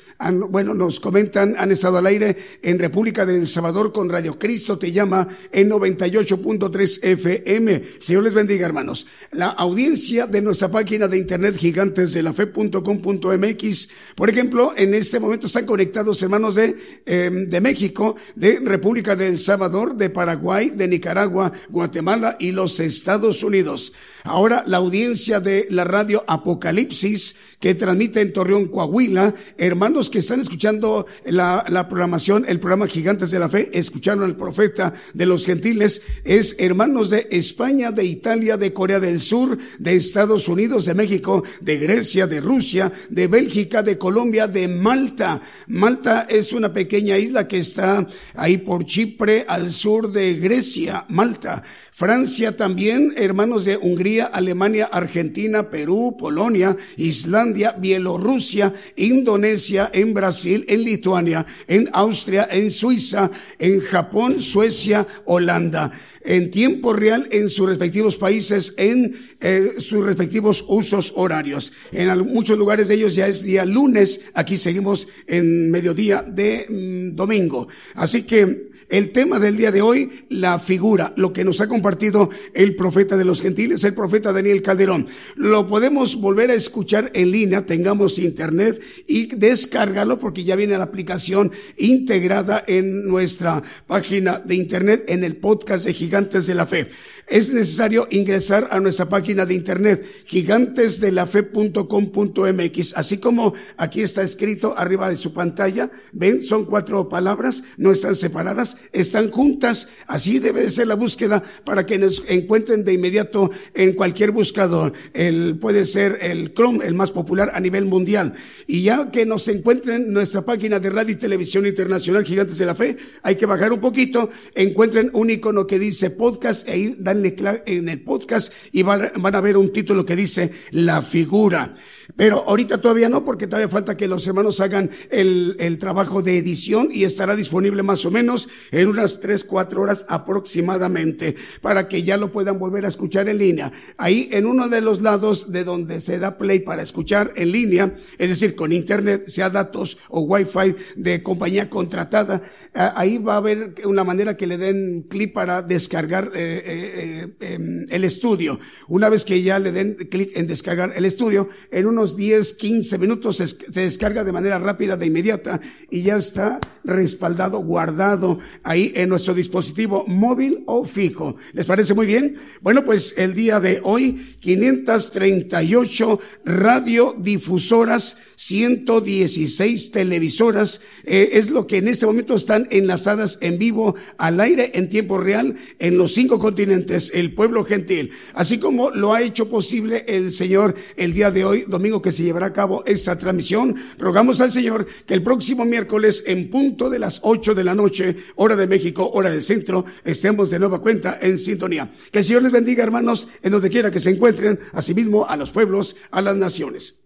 bueno, nos comentan, han estado al aire en República de El Salvador con Radio Cristo te llama en 98.3 FM. Señor les bendiga, hermanos la audiencia de nuestra página de internet gigantesdelafe.com.mx. Por ejemplo, en este momento están conectados hermanos de, eh, de México, de República de El Salvador, de Paraguay, de Nicaragua, Guatemala y los Estados Unidos. Ahora la audiencia de la radio Apocalipsis que transmite en Torreón, Coahuila, hermanos que están escuchando la, programación, el programa Gigantes de la Fe, escucharon al profeta de los gentiles, es hermanos de España, de Italia, de Corea del Sur, de Estados Unidos, de México, de Grecia, de Rusia, de Bélgica, de Colombia, de Malta. Malta es una pequeña isla que está ahí por Chipre, al sur de Grecia, Malta. Francia también, hermanos de Hungría, Alemania, Argentina, Perú, Polonia, Islandia, Bielorrusia, Indonesia, en Brasil, en Lituania, en Austria, en Suiza, en Japón, Suecia, Holanda en tiempo real en sus respectivos países, en eh, sus respectivos usos horarios. En muchos lugares de ellos ya es día lunes, aquí seguimos en mediodía de mm, domingo. Así que el tema del día de hoy, la figura, lo que nos ha compartido el profeta de los gentiles, el profeta Daniel Calderón. Lo podemos volver a escuchar en línea, tengamos internet y descargarlo porque ya viene la aplicación integrada en nuestra página de internet en el podcast de Gigantes de la Fe es necesario ingresar a nuestra página de internet gigantesdelafe.com.mx, así como aquí está escrito arriba de su pantalla, ven, son cuatro palabras, no están separadas, están juntas, así debe de ser la búsqueda para que nos encuentren de inmediato en cualquier buscador. El, puede ser el Chrome, el más popular a nivel mundial. Y ya que nos encuentren nuestra página de radio y televisión internacional Gigantes de la Fe, hay que bajar un poquito, encuentren un icono que dice podcast e ir, dan en el podcast y van, a ver un título que dice La figura. Pero ahorita todavía no, porque todavía falta que los hermanos hagan el, el trabajo de edición y estará disponible más o menos en unas 3, 4 horas aproximadamente, para que ya lo puedan volver a escuchar en línea. Ahí en uno de los lados de donde se da play para escuchar en línea, es decir, con internet, sea datos o wifi de compañía contratada, ahí va a haber una manera que le den clic para descargar eh, eh, eh, em, el estudio. Una vez que ya le den clic en descargar el estudio, en unos 10, 15 minutos se, se descarga de manera rápida, de inmediata, y ya está respaldado, guardado ahí en nuestro dispositivo móvil o fijo. ¿Les parece muy bien? Bueno, pues el día de hoy, 538 radiodifusoras, 116 televisoras, eh, es lo que en este momento están enlazadas en vivo al aire en tiempo real en los cinco continentes, el pueblo gentil, así como lo ha hecho posible el Señor el día de hoy, domingo que se llevará a cabo esta transmisión. Rogamos al Señor que el próximo miércoles en punto de las ocho de la noche, de México, hora del centro, estemos de nueva cuenta en sintonía. Que el Señor les bendiga, hermanos, en donde quiera que se encuentren, asimismo a los pueblos, a las naciones.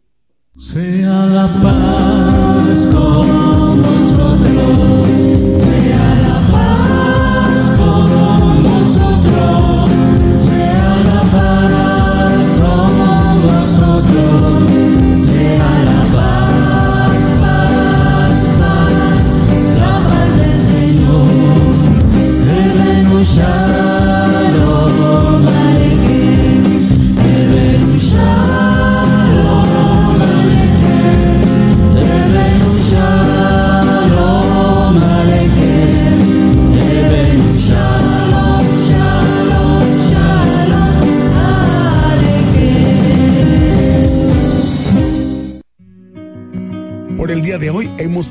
Sea la paz con nosotros,